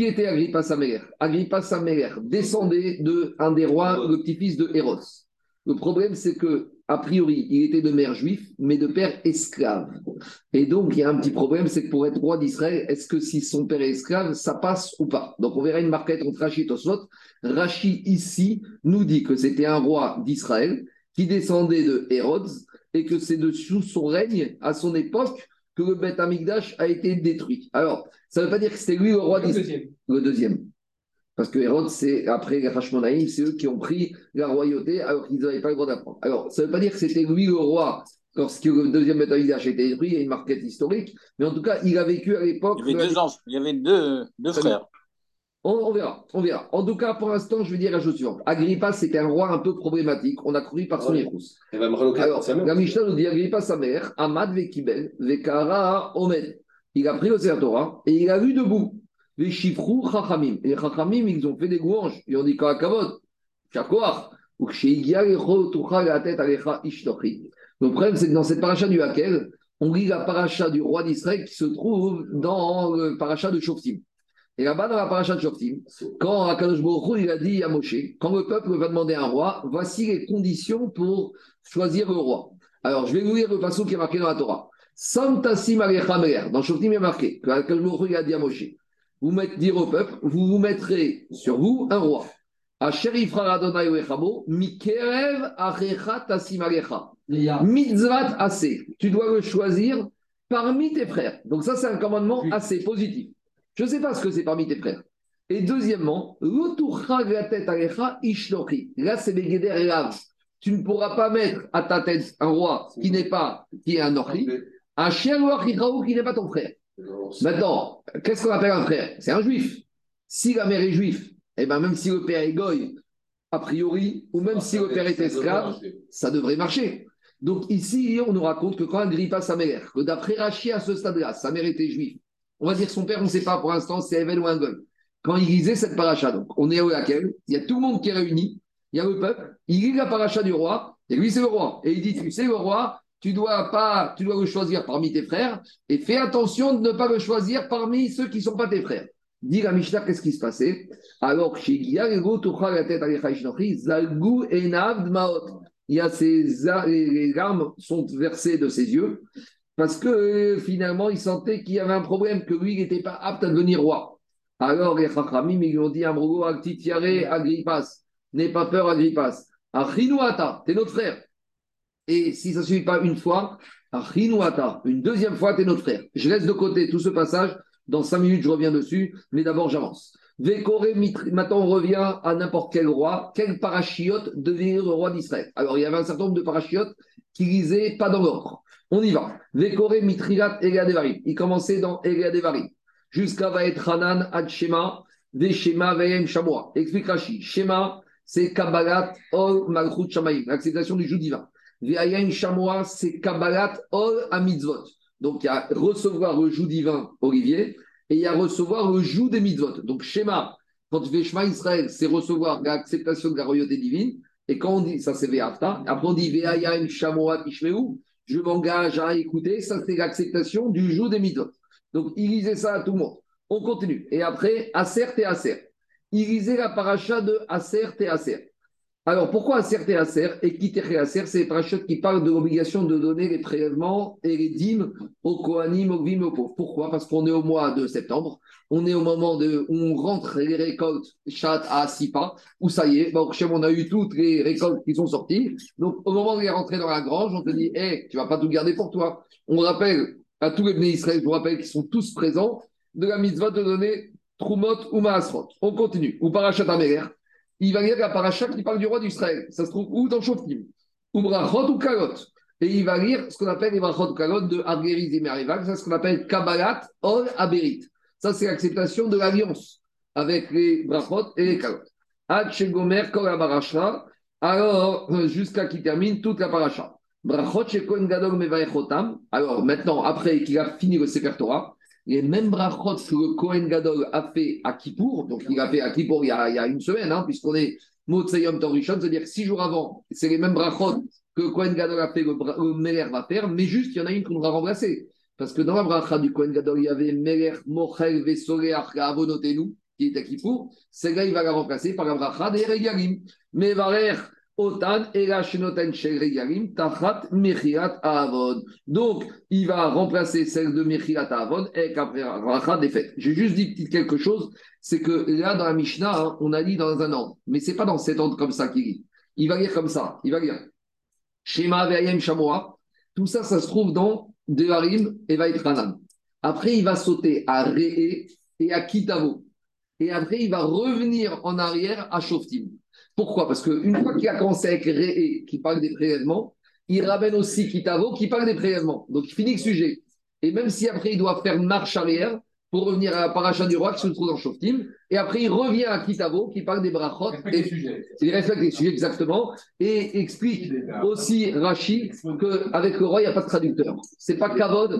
S1: Qui était Agrippas Améler Agrippas Améler descendait de un des rois, le petit-fils de Héros. Le problème, c'est que, a priori, il était de mère juif, mais de père esclave. Et donc, il y a un petit problème, c'est que pour être roi d'Israël, est-ce que si son père est esclave, ça passe ou pas? Donc, on verra une marquette entre Rachid et Tosfot. Rachid, ici, nous dit que c'était un roi d'Israël qui descendait de Hérode et que c'est de sous son règne, à son époque, que le Beth Amikdash a été détruit. Alors, ça ne veut pas dire que c'était lui le roi d'Israël. Le deuxième. Parce que Hérode, c'est après les Hashmonaïm, c'est eux qui ont pris la royauté alors qu'ils n'avaient pas le droit d'apprendre. Alors, ça ne veut pas dire que c'était lui le roi lorsque le deuxième Beth Amikdash a été détruit, il y a une marquette historique, mais en tout cas, il a vécu à l'époque.
S7: Il y avait deux, ans, il y avait deux, deux frères.
S1: On, on, verra, on verra. En tout cas, pour l'instant, je vais dire la chose suivante. Agrippa, c'était un roi un peu problématique. On a cru par son épouse. Alors, la Mishnah nous dit Agrippa, sa mère, Amad Vekibel, Vekara Omed. Il a pris le Torah et il a vu debout. Les Shifrou Chachamim. Et les Chachamim, ils ont fait des louanges. Ils ont dit Kavod, Chakoar, ou la tête. Le problème, c'est que dans cette paracha du Hakel, on lit la paracha du roi d'Israël qui se trouve dans le paracha de Shoftim. Et là-bas, dans la paracha de Shoftim, quand Akadosh Baruch il a dit à Moshe, quand le peuple va demander un roi, voici les conditions pour choisir le roi. Alors, je vais vous lire le passage qui est marqué dans la Torah. Santasim Alechamer, dans Shoftim, il est marqué, que Akadosh Baruch a dit à Moshe, vous mettez, dire au peuple, vous vous mettrez sur vous un roi. Mitzvat Ase. Tu dois le choisir parmi tes frères. Donc ça, c'est un commandement assez positif. Je ne sais pas ce que c'est parmi tes frères. Et deuxièmement, Là, c'est Begeder Lav. Tu ne pourras pas mettre à ta tête un roi qui n'est pas, qui est un Orchi, un chien qui n'est pas ton frère. Maintenant, qu'est-ce qu'on appelle un frère? C'est un juif. Si la mère est juive, et ben même si le père est goy, a priori, ou même si le père est esclave, ça devrait marcher. Donc ici, on nous raconte que quand Agrippa sa mère, que d'après Rachid à ce stade-là, sa mère était juive, on va dire son père, on ne sait pas pour l'instant, c'est Evel ou un. Quand il lisait cette paracha, donc on est au laquelle, il y a tout le monde qui est réuni, il y a le peuple, il lit la paracha du roi, et lui c'est le roi. Et il dit, tu sais le roi, tu dois pas, tu dois le choisir parmi tes frères, et fais attention de ne pas le choisir parmi ceux qui ne sont pas tes frères. Dit la Mishnah, qu'est-ce qui se passait? Alors, chez la tête Zalgu Maot. Il y a ces les larmes sont versées de ses yeux parce que finalement il sentait qu'il y avait un problème, que lui il n'était pas apte à devenir roi. Alors les Chachamim ils lui ont dit Amrogo Actitiare Agrippas, n'aie pas peur Agrippas. Achinuata, t'es notre frère. Et si ça ne suffit pas une fois, Achinuata, une deuxième fois, t'es notre frère. Je laisse de côté tout ce passage. Dans cinq minutes, je reviens dessus, mais d'abord, j'avance. Maintenant, on revient à n'importe quel roi. Quel parachiote devenir le roi d'Israël? Alors, il y avait un certain nombre de parachiotes qui lisaient pas dans l'ordre. On y va. Vekore Mitrilat Eliadevarim. Il commençait dans Eliadevarim. Jusqu'à Vaet Hanan Ad Shema, Veshema Veyem Shamoa. Explique Rashi. Shema, c'est Kabbalat Ol Malchut Shamaim, l'acceptation du joug divin. Veyem Shamoa, c'est Kabbalat Ol Amitzvot. Donc, il y a recevoir le joug divin, Olivier, et il y a recevoir le joug des mitzvot. Donc, schéma, quand tu fais Shema Israël, c'est recevoir l'acceptation de la royauté divine. Et quand on dit, ça c'est Ve'afta, après on dit Ve'ayim Shamoa Tishmeu, je m'engage à écouter, ça c'est l'acceptation du joug des mitzvot. Donc, il lisait ça à tout le monde. On continue. Et après, Aser et Aser. Il lisait la paracha de Aser et Aser. Alors, pourquoi Aser et Aser et quitter Aser C'est les qui parlent de l'obligation de donner les prélèvements et les dîmes aux Kohanim, aux Vim, pauvres. Pourquoi? Parce qu'on est au mois de septembre, on est au moment de, où on rentre les récoltes chat à Sipa, où ça y est, bon, on a eu toutes les récoltes qui sont sorties. Donc, au moment de les rentrer dans la grange, on te dit, hé, tu vas pas tout garder pour toi. On rappelle à tous les bénis je vous rappelle qu'ils sont tous présents, de la mitzvah de donner Trumot ou Maasrot. On continue. Ou Parachat Améler. Il va lire la paracha qui parle du roi d'Israël. Ça se trouve où dans Shoftim Ou Brachot ou Kalot. Et il va lire ce qu'on appelle les Brachot Kalot de Argeriz et Merivak. C'est ce qu'on appelle Kabbalat Ol Aberit. Ça, c'est l'acceptation de l'alliance avec les Brachot et les Kalot. Ad Kol. Alors, jusqu'à qu'il termine toute la paracha. Brachot Shekohen Gadol Mevaechotam. Alors, maintenant, après qu'il a fini le Sefer Torah, les mêmes brachot que le Kohen Gadol a fait à Kippour, donc il a fait à Kippour il y a, une semaine, hein, puisqu'on est Motsayom Torishon, c'est-à-dire six jours avant, c'est les mêmes brachot que Kohen Gadol a fait, le, le va faire, mais juste il y en a une qu'on va remplacer. Parce que dans la bracha du Kohen Gadol, il y avait Meler Mochel Vesole Avonotenu, qui est à Kippour. Celle-là, il va la remplacer par la bracha des Regalim. Mevarer Donc, il va remplacer celle de Mechirat Avod et qu'après la bracha des. J'ai juste dit quelque chose, c'est que là, dans la Mishnah, hein, on a dit dans un ordre, mais c'est pas dans cet ordre comme ça qu'il dit. Il va lire comme ça, il va lire Shema Ve'ayem Shamoa. Tout ça, ça se trouve dans Devarim et Vaïtranan. Après, il va sauter à Re'e et à Kitavo. Et après, il va revenir en arrière à Shoftim. Pourquoi? Parce qu'une fois qu'il a commencé avec Re'e qui parle des prélèvements, il ramène aussi Kitavo qui parle des prélèvements. Donc, il finit le sujet. Et même si après, il doit faire marche arrière pour revenir à la paracha du roi qui se trouve dans Shoftim, et après, il revient à Kitavo qui parle des brachot. Et, il respecte les sujets exactement et explique aussi Rashi qu'avec le roi, il n'y a pas de traducteur. C'est pas Kavod.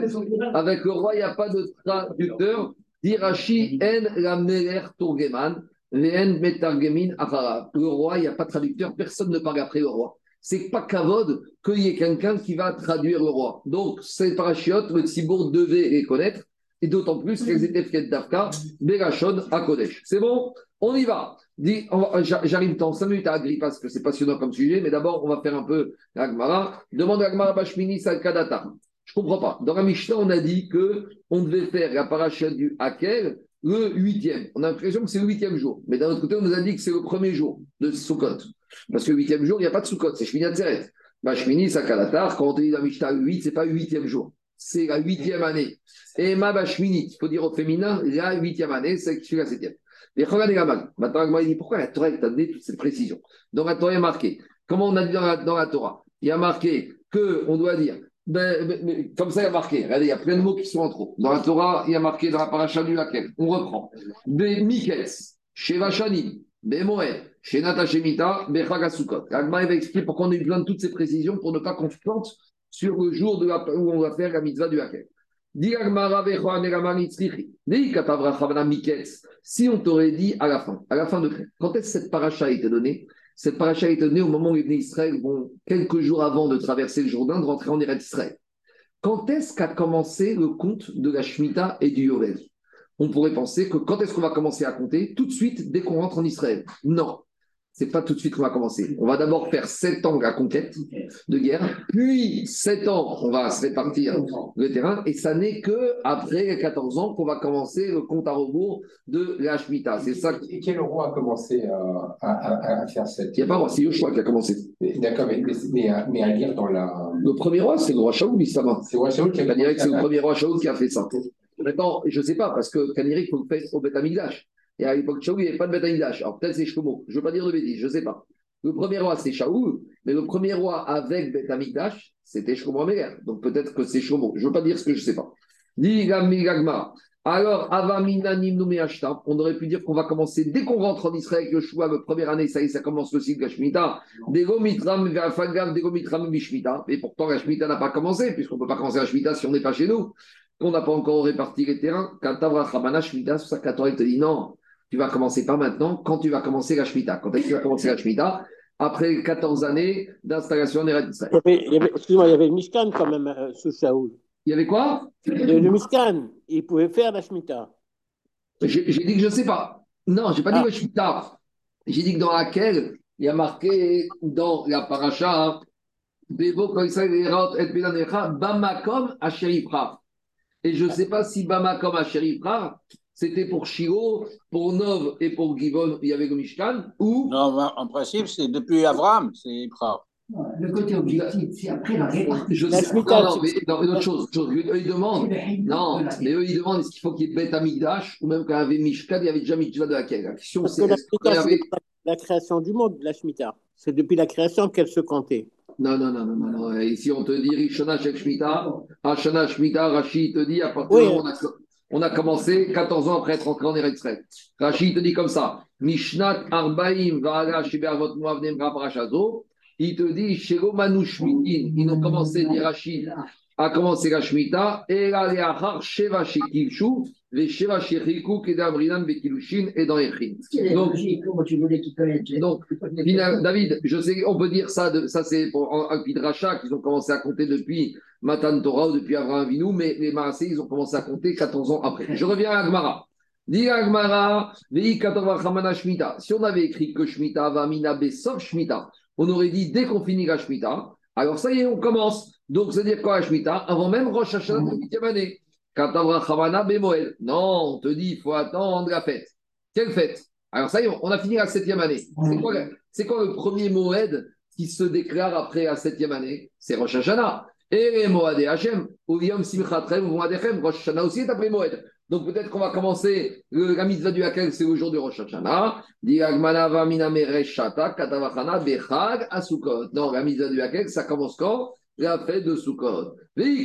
S1: Avec le roi, il n'y a pas de traducteur. Dit Rashi, en la Tourgeman. Le roi, il n'y a pas de traducteur, personne ne parle après le roi. C'est pas kavod qu'il y ait quelqu'un qui va traduire le roi. Donc, ces parachiotes, le Tzibour devait les connaître, et d'autant plus qu'elles étaient faites d'Afka, Berachon à Kodesh. C'est bon? On y va. J'arrive dans 5 minutes à Agri parce que c'est passionnant comme sujet, mais d'abord, on va faire un peu l'Agmara. Demande l'Agmara Bashmini Salkadata. Je comprends pas. Dans la on a dit que on devait faire la paracha du Hakel le huitième. On a l'impression que c'est le huitième jour. Mais d'un autre côté, on nous a dit que c'est le premier jour de Sukkot. Parce que le huitième jour, il n'y a pas de Sukkot, c'est Shmini Atzeret. Bah, Shmini, Sakalatar, quand on dit la Mishnah 8, c'est pas le huitième jour. C'est la huitième année. Et ma Bashmini, il faut dire au féminin, la huitième année, c'est la septième. Et regardez la main. Maintenant, il dit pourquoi la Torah t'a donné toute cette précision Dans la Torah, il y a marqué. Comment on a dit dans la, dans Torah? Il y a marqué qu'on doit dire comme ça, il y a marqué. Regardez, il y a plein de mots qui sont en trop. Dans la Torah, il y a marqué dans la paracha du laquelle. On reprend. Be Miketz, Sheva Shani, Be Moed, Shenata Shemita, Be Chagasukot. Va expliquer pourquoi on a besoin de toutes ces précisions pour ne pas qu'on se plante sur le jour de la, où on va faire la mitzvah du laquelle. Si on t'aurait dit à la fin, à la fin de quand est-ce que cette paracha a été donnée? Cette paracha est donnée au moment où les Israël vont, quelques jours avant de traverser le Jourdain, de rentrer en Eretz Israël. Quand est-ce qu'a commencé le compte de la Shemitah et du Yovel? On pourrait penser que quand est-ce qu'on va commencer à compter? Tout de suite, dès qu'on rentre en Israël. Non c'est pas tout de suite qu'on va commencer. On va d'abord faire 7 ans la conquête de guerre, puis 7 ans, on va se répartir le terrain, et ça n'est que après 14 ans qu'on va commencer le compte à rebours de la Shemitah. C'est ça.
S6: Et quel roi a commencé à, faire cette.
S1: Il n'y a pas roi, c'est Yoshua qui a commencé.
S6: D'accord, mais, mais, à lire dans la.
S1: Le premier roi, c'est le roi Shaoul, ça va.
S6: C'est le roi Shaoul qui a
S1: fait C'est le premier roi Shaoul qui a fait ça. Maintenant, je ne sais pas, parce que Kanirik, il faut le faire au Beth et à l'époque de il n'y avait pas de Beth Alors peut-être c'est Shlomo. Je ne veux pas dire de bêtises, je ne sais pas. Le premier roi, c'est Shaoul, mais le premier roi avec Beth Amikdash, c'était Shlomo Améler. Donc peut-être que c'est Shlomo. Je ne veux pas dire ce que je ne sais pas. Alors, on aurait pu dire qu'on va commencer dès qu'on rentre en Israël avec Yoshua, la première année, ça y est, ça commence le cycle Shemitah. Et pourtant, la Shemitah n'a pas commencé, puisqu'on ne peut pas commencer la Shemitah si on n'est pas chez nous, qu'on n'a pas encore réparti les terrains. Quand Shemitah, c'est ça dit non, tu vas commencer pas maintenant, quand tu vas commencer la Shemitah. Quand est-ce que tu vas commencer la Shemitah? Après 14 années d'installation en Israël.
S4: Excuse-moi, il y avait le Mishkan quand même euh, sous Shaoul.
S1: Il y avait quoi?
S4: Le, le Mishkan, il pouvait faire la Shemitah.
S1: J'ai dit que je ne sais pas. Non, je n'ai pas dit la Shemitah. J'ai dit que dans laquelle il y a marqué dans la paracha, Erot et Bamakom Asherifra. Et je ne sais pas si Bamakom Asherifra, c'était pour Shiro, pour Nov et pour Givon, il y avait le Mishkan, ou.
S7: Non, ben, en principe, c'est depuis Avram, c'est Ibra.
S9: Le côté objectif, c'est après la répartition.
S1: Je sais pas, non, mais non, une autre chose, chose, eux, ils demandent, non, mais eux, ils demandent est-ce qu'il faut qu'il y ait Beth Amigdash, ou même quand il y avait Mishkan, il y avait déjà Mitzvah de laquelle La question, c'est
S4: que la
S1: avait.
S4: c'est la création du monde, la Shemitah. C'est depuis la création qu'elle se comptait.
S1: Non, non, non, non, non. Ici, on te dit Rishona Shek Shemitah, Hashana Shemitah, Rashi te dit à partir
S4: Oui.
S1: du moment on a, commencé 14 ans après être entré en Eretz. Rashi te dit comme ça Mishnat Arbaim. Il te dit. Ils ont commencé, dit Rashi, a commencé la Shemitah, et là, les Achar Sheva Shekilshu, les Sheva Shechiku, Kedabrinan Bekilushin et dans Echin. Donc, David, je sais, on peut dire ça, de- ça c'est pour un Pidracha qu'ils ont commencé à compter depuis Matan Torah ou depuis Abraham Avinu, mais les Marassés, ils ont commencé à compter 14 ans après. Je reviens à Agmara. Dis Agmara. Si on avait écrit que Shmita va mina sauf Shmita, on aurait dit dès qu'on finit la Shmita, alors ça y est, on commence. Donc, c'est-à-dire quoi la Shmita Avant même Rosh Hashanah de la huitième année. Non, on te dit, il faut attendre la fête. Quelle fête? Alors ça y est, on a fini la septième année. C'est quoi, le- c'est quoi le premier Moed qui se déclare après la septième année? C'est Rosh Hashanah. Et les Moed et Hachem, ou Yom Simchat Rosh Hashanah aussi est après Moed. Donc peut-être qu'on va commencer le, la mitzvah du Hakel, c'est le jour de Rosh Hashanah. Non, la mitzvah du Hakel, ça commence quand? La fête de Sukkot. Et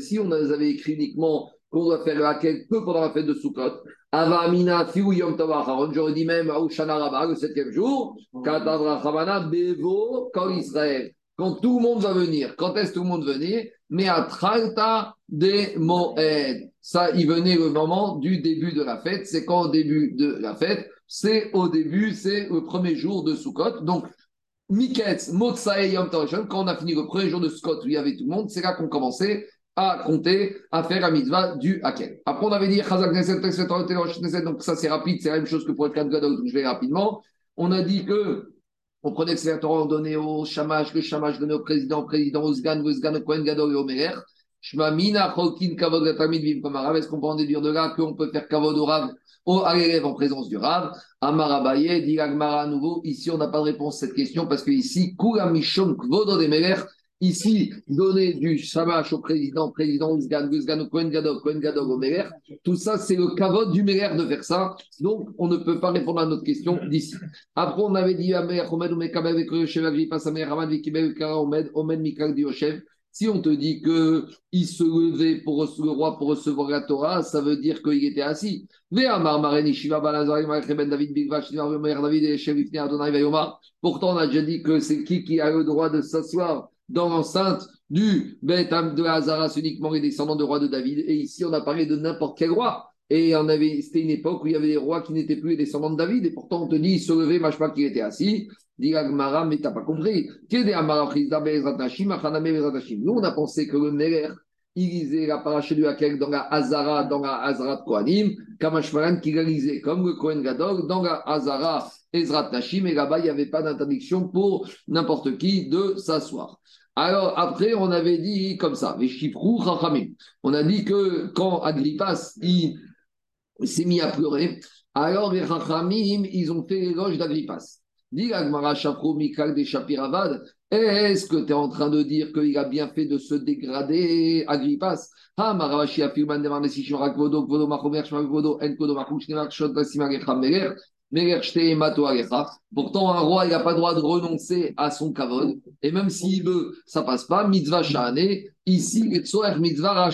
S1: si on les avait écrit uniquement qu'on doit faire le Hakel que pendant la fête de Sukkot, Avamina Fiu Yom Tov Acharon, j'aurais dit même à Ushana Rabba, le septième jour, Katavra Bevo Kol Israël. Quand tout le monde va venir, quand est-ce que tout le monde venir Mais à Tralta de Moed. Ça, il venait le moment du début de la fête. C'est quand au début de la fête? C'est au début, c'est le premier jour de Sukkot. Donc, Miketz, Motsae Yom quand on a fini le premier jour de Sukkot où il y avait tout le monde, c'est là qu'on commençait à compter, à faire la mitzvah du Hakel. Après, on avait dit Chazak Neset, donc ça c'est rapide, c'est la même chose que pour le cas de Gadol, donc je vais rapidement. On a dit que on prenait que c'est Torah, on donnait au Shamash, le Shamash donnait au président, au président, au Sgan, au Sgan, au Kohen Gadol et au Merer. Shma Mina, Cholkin, Kavod, Gatamid, Vim, Arabe. Est-ce qu'on peut en déduire de là qu'on peut faire Kavod au Rav, au, à en présence du Rav Amarabaye, dit à nouveau. Ici, on n'a pas de réponse à cette question parce que ici, Kula Mishon, Kvodo de Merer, Ici, donner du shamash au président, président Ouzgan, Ouzgan au Kohen Gadol au Meler, tout ça, c'est le kavod du Meler de faire ça. Donc, on ne peut pas répondre à notre question d'ici. Après, on avait dit, Amer, Omed, Samer. Si on te dit qu'il se levait pour le roi pour recevoir la Torah, ça veut dire qu'il était assis. Pourtant, on a déjà dit que c'est qui qui a le droit de s'asseoir dans l'enceinte du Beth de Hazaras uniquement les descendants de roi de David. Et ici, on a parlé de n'importe quel roi. Et on avait, c'était une époque où il y avait des rois qui n'étaient plus les descendants de David. Et pourtant, on te dit, il se levait, mâche pas qu'il était assis. Dit Agmara, mais t'as pas compris. Nous, on a pensé que le Meler, il lisait la paracha du Hakel dans la Hazara, dans la Hazara de Kohanim, Kamashmaran qui lisait comme le Kohen Gadol dans la Hazara Ezrat. Et là-bas, il n'y avait pas d'interdiction pour n'importe qui de s'asseoir. Alors, après, on avait dit comme ça. On a dit que quand Agrippas, s'est mis à pleurer, alors les Chachamim, ils ont fait l'éloge d'Agrippas. Dit Agmara Mikal des Shapiravad, est-ce que tu es en train de dire qu'il a bien fait de se dégrader, Agrippas? Pourtant, un roi, n'a pas le droit de renoncer à son kavod. Et même s'il veut, ça passe pas. Mitzvah Shahane. Ici, Mitzvah.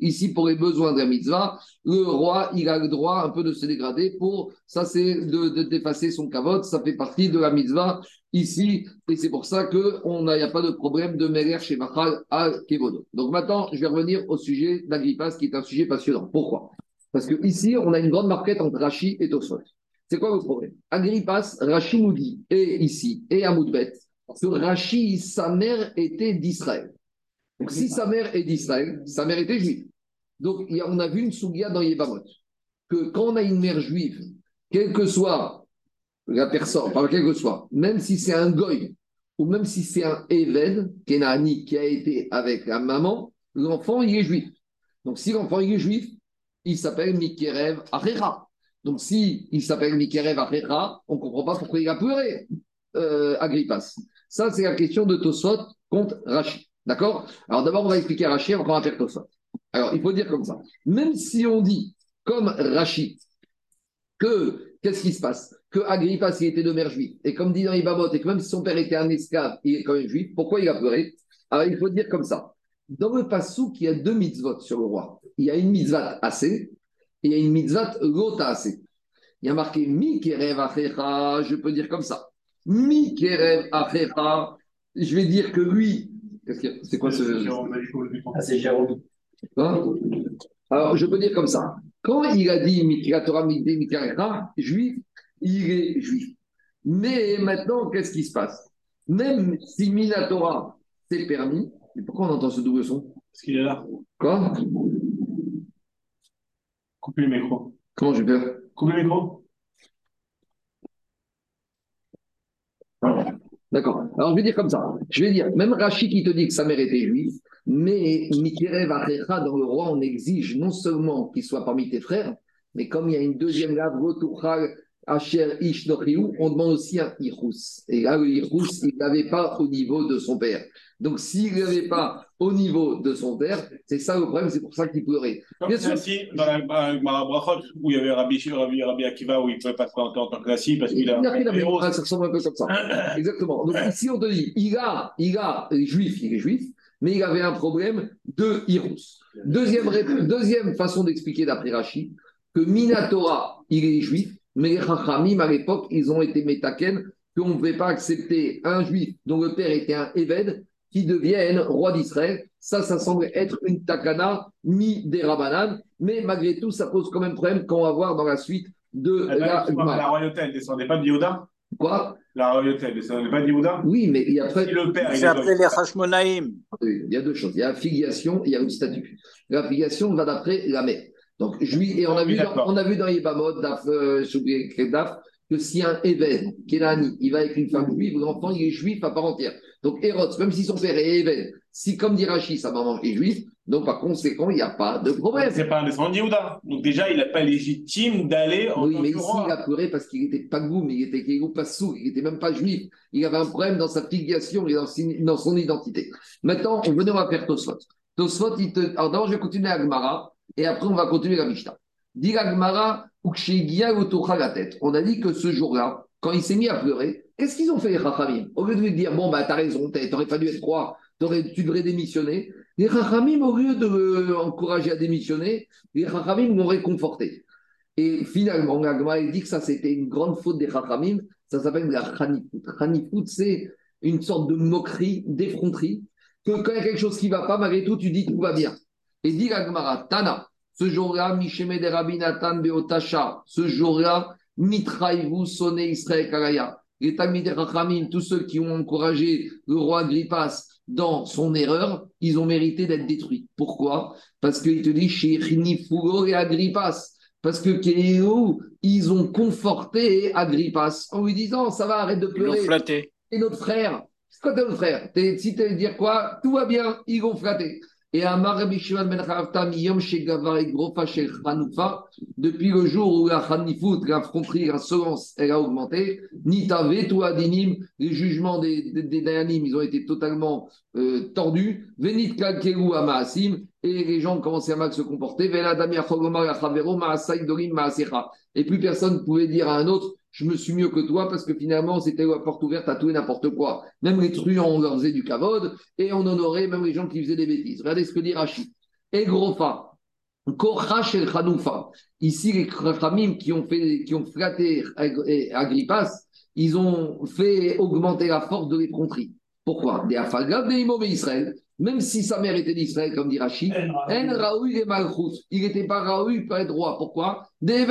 S1: Ici, pour les besoins de la mitzvah, le roi, il a le droit un peu de se dégrader pour, ça c'est de, dépasser son kavod. Ça fait partie de la mitzvah ici. Et c'est pour ça qu'il n'y a pas de problème de Merer chez Machal al Kevodo. Donc maintenant, je vais revenir au sujet d'Agrippas qui est un sujet passionnant. Pourquoi? Parce que ici, on a une grande marquette entre Rashi et Tosfot. C'est quoi le problème? Agrippas, Rashi nous dit, et ici, et à Moudbet, que Rashi, sa mère était d'Israël. Donc si sa mère est d'Israël, sa mère était juive. Donc on a vu une sougia dans Yébamot, que quand on a une mère juive, quel que soit la personne, par quel que soit, même si c'est un goy, ou même si c'est un Kenani, qui a été avec la maman, l'enfant, il est juif. Donc, si l'enfant, il est juif, il s'appelle Mikerev Achera. Donc, si il s'appelle Mikerev Achera, on ne comprend pas pourquoi il a pleuré, euh, Agrippas. Ça, c'est la question de Tosot contre Rachid. D'accord? Alors, d'abord, on va expliquer à Rachid, on va faire Tosot. Alors, il faut dire comme ça. Même si on dit, comme Rachid, que, qu'est-ce qui se passe? Que Agrippas, il était de mère juive. Et comme dit dans Ibamot, et que même si son père était un esclave, il est quand même juif, pourquoi il a pleuré? Alors, il faut dire comme ça. Dans le Passou, il y a deux mitzvot sur le roi. Il y a une mitzvah assez et il y a une mitzvah lota assez. Il y a marqué mi kerev achecha, je peux dire comme ça. Mi kerev achecha, je vais dire que lui, c'est quoi ce.
S2: Ah, c'est Jérôme.
S1: Hein? Alors, je peux dire comme ça. Quand il a dit Mikra Torah Mikra juif, il est juif. Mais maintenant, qu'est-ce qui se passe? Même si Minatora, c'est permis, et pourquoi on entend ce double son?
S5: Parce qu'il est là.
S1: Quoi?
S5: Coupez le micro.
S1: Comment je vais faire?
S5: Coupez le micro.
S1: D'accord. Alors, je vais dire comme ça. Je vais dire, même Rachid qui te dit que sa mère était juive, mais Mikirev Achecha, dans le roi, on exige non seulement qu'il soit parmi tes frères, mais comme il y a une deuxième lave, Asher Ish Nochiou, on demande aussi un Irous. Et là, le Irous, il n'avait pas au niveau de son père. Donc, s'il n'avait pas au niveau de son père, c'est ça le problème, c'est pour ça qu'il pleurait. Bien sûr.
S5: Klassi, dans la Brachot, où il y avait Rabbi, Rabbi, Rabbi Akiva, où il ne pouvait pas se présenter en tant que Klassi parce qu'il a.
S1: Il ça ressemble un peu comme ça. Exactement. Donc ici, on te dit, il a, il a, il est juif, il est juif, mais il avait un problème de Hirous. Deuxième, deuxième façon d'expliquer d'après Rachid, que Minatora, il est juif, mais les Chachamim, à l'époque, ils ont été métaken, qu'on ne pouvait pas accepter un juif dont le père était un Éved qui devienne roi d'Israël. Ça, ça semble être une takana mi des Rabanan, mais malgré tout, ça pose quand même problème qu'on va voir dans la suite de la
S5: a- La
S1: Gemara.
S5: royauté, elle ne descendait pas de Yehuda
S1: Quoi?
S5: La royauté, elle ne descendait pas de Yehuda
S1: Oui, mais il y a après.
S5: Si le père, il
S7: les Hashmonaïm.
S1: Il y a deux choses. Il y a la filiation et il y a le statut. La filiation va d'après la mère. Donc, juif, et on a,
S5: Oui,
S1: vu dans, on a vu dans Yébamot, Daf, euh, Daf, que si un Even, Kenani, il va avec une femme juive, l'enfant, il est juif à part entière. Donc, Hérode, même si son père est Even, si comme dit Rachid, sa maman est juive, donc par conséquent, il n'y a pas de problème.
S5: C'est pas un descendant de Yehuda. Donc déjà, il n'est pas légitime d'aller en
S1: Oui, mais ici, il a pleuré parce qu'il était pas goum, il était Kéhou Passou, il n'était même pas juif. Il avait un problème dans sa filiation et dans, son identité. Maintenant, on venait, on va faire Tosfot. Tosfot, il te... Alors d'abord, je vais continuer à Gemara et après, on va continuer la Mishnah. Dit la Gemara, la. On a dit que ce jour-là, quand il s'est mis à pleurer, qu'est-ce qu'ils ont fait les Chachamim? Au lieu de lui dire, bon, bah, t'as raison, t'aurais fallu être roi, tu devrais démissionner. Les Chachamim, au lieu de l'encourager à démissionner, les Chachamim l'ont réconforté. Et finalement, elle dit que ça, c'était une grande faute des Chachamim. Ça s'appelle la Khanifout. Khanifout, c'est une sorte de moquerie, d'effronterie, que quand il y a quelque chose qui ne va pas, malgré tout, tu dis tout va bien. Et dit la Gemara, Tana, ce jour-là, Misheme de Rabbi Nathan Beotasha, ce jour-là, Mitraïvou sonné Israël Kalaya. Les Talmid Chachamim, tous ceux qui ont encouragé le roi Agrippas dans son erreur, ils ont mérité d'être détruits. Pourquoi? Parce qu'il te dit, chez Fugo et Agrippas. Parce que Kéhéou, ils ont conforté Agrippas en lui disant Ça va, arrête de
S7: Ils l'ont
S1: pleurer.
S7: flatté.
S1: Et notre frère, c'est quoi notre frère? Si tu veux dire quoi? Tout va bien, ils vont flatter. Et Amar Rabbi Shimon ben Charavta, Miyom Shegavar et Grofa Hanoufa, depuis le jour où la Hanifut, la fronterie, la solence, elle a augmenté, Nitave, tout Adinim, les jugements des, des, des Dayanim, ils ont été totalement euh, tordus, Venit Kalkeru Amaasim, et les gens commençaient à mal se comporter, Vela Damia Chogomar Yachavero, Maasai Dorim Maasecha. Et plus personne ne pouvait dire à un autre, je me suis mieux que toi parce que finalement c'était la porte ouverte à tout et n'importe quoi. Même les truands, on leur faisait du kavod et on honorait même les gens qui faisaient des bêtises. Regardez ce que dit Rachid. Et Grofa, Kochash el Hanoufa. Ici, les Khamim qui ont, fait, qui ont flatté Ag- Agrippas, ils ont fait augmenter la force de l'effronterie. Pourquoi? Des Afagav, des Israël. Même si sa mère était d'Israël, comme dit Rachid, En Raoui et Malchut. Il n'était pas Raoui être roi. Pourquoi? Des.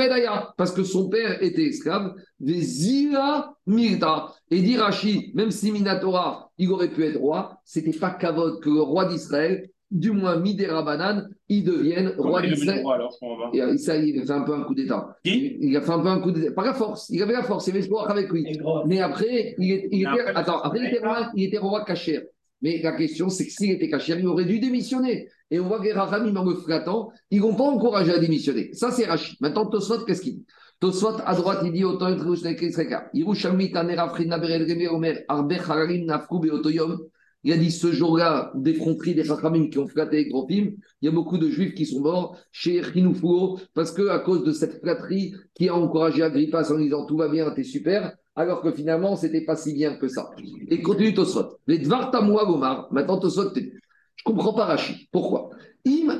S1: Parce que son père était esclave. Des Zira Mirta. Et dit Rachid, même si Minatora, il aurait pu être roi, c'était pas Kavod que le roi d'Israël, du moins Midera Banane,
S5: il
S1: d'Israël.
S5: roi
S1: Et euh, ça, il a fait un peu un coup d'État. Il a fait un peu un coup d'État. Par la force. Il avait la force, il avait espoir avec lui. Mais après, il, était, attends, après, il était roi, il était roi cachère. Mais la question, c'est que s'il était cachère, il aurait dû démissionner. Et on voit que les en le flattant, ils vont pas encourager à démissionner. Ça, c'est Rachid. Maintenant, Tosfot, qu'est-ce qu'il dit? Tosfot, à droite, il dit Autant Arbe Hararim Nafku Beotoyom. Il a dit ce jour-là, des fronteries des Rachamim qui ont flatté les Gropim, il y a beaucoup de juifs qui sont morts chez Chinoufuo parce que à cause de cette flatterie qui a encouragé Agrippa en disant tout va bien, t'es super, alors que finalement, c'était pas si bien que ça. Et continue Tosfot. Les Dvar Tamoua Gomar, maintenant Tosfot, t'es- je comprends pas Rashi. Pourquoi? Im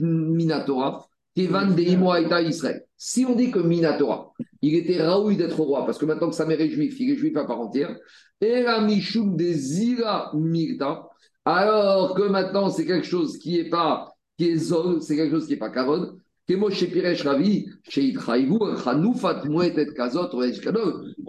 S1: Minatora, Kevan Israël. Si on dit que Minatora, il était Raoui d'être roi, parce que maintenant que sa mère est juive, il est juif à part entière, et la Mishum des Zira alors que maintenant c'est quelque chose qui est pas, qui est Zol, c'est quelque chose qui est pas Kavod, On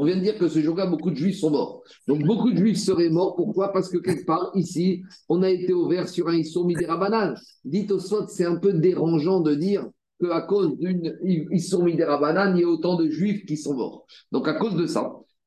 S1: vient de dire que ce jour-là, beaucoup de juifs sont morts. Donc beaucoup de juifs seraient morts. Pourquoi? Parce que quelque part, ici, on a été ouvert sur un Issour Midera Dites au Sot, c'est un peu dérangeant de dire qu'à cause d'une Issour Midera il y a autant de juifs qui sont morts. Donc à cause de ça,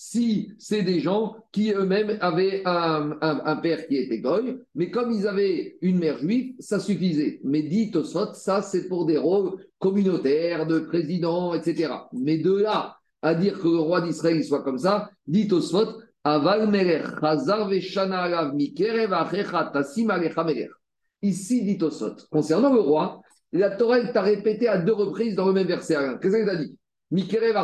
S1: si c'est des gens qui eux-mêmes avaient un, un, père qui était goy, mais comme ils avaient une mère juive, ça suffisait. Mais dit Tosfot, ça c'est pour des rôles communautaires, de président, etc. Mais de là à dire que le roi d'Israël soit comme ça, dit Tosfot, Aval Chazar. Ici, dit Tosfot, concernant le roi, la Torah t'a répété à deux reprises dans le même verset. Qu'est-ce qu'elle t'a dit? Mikerev.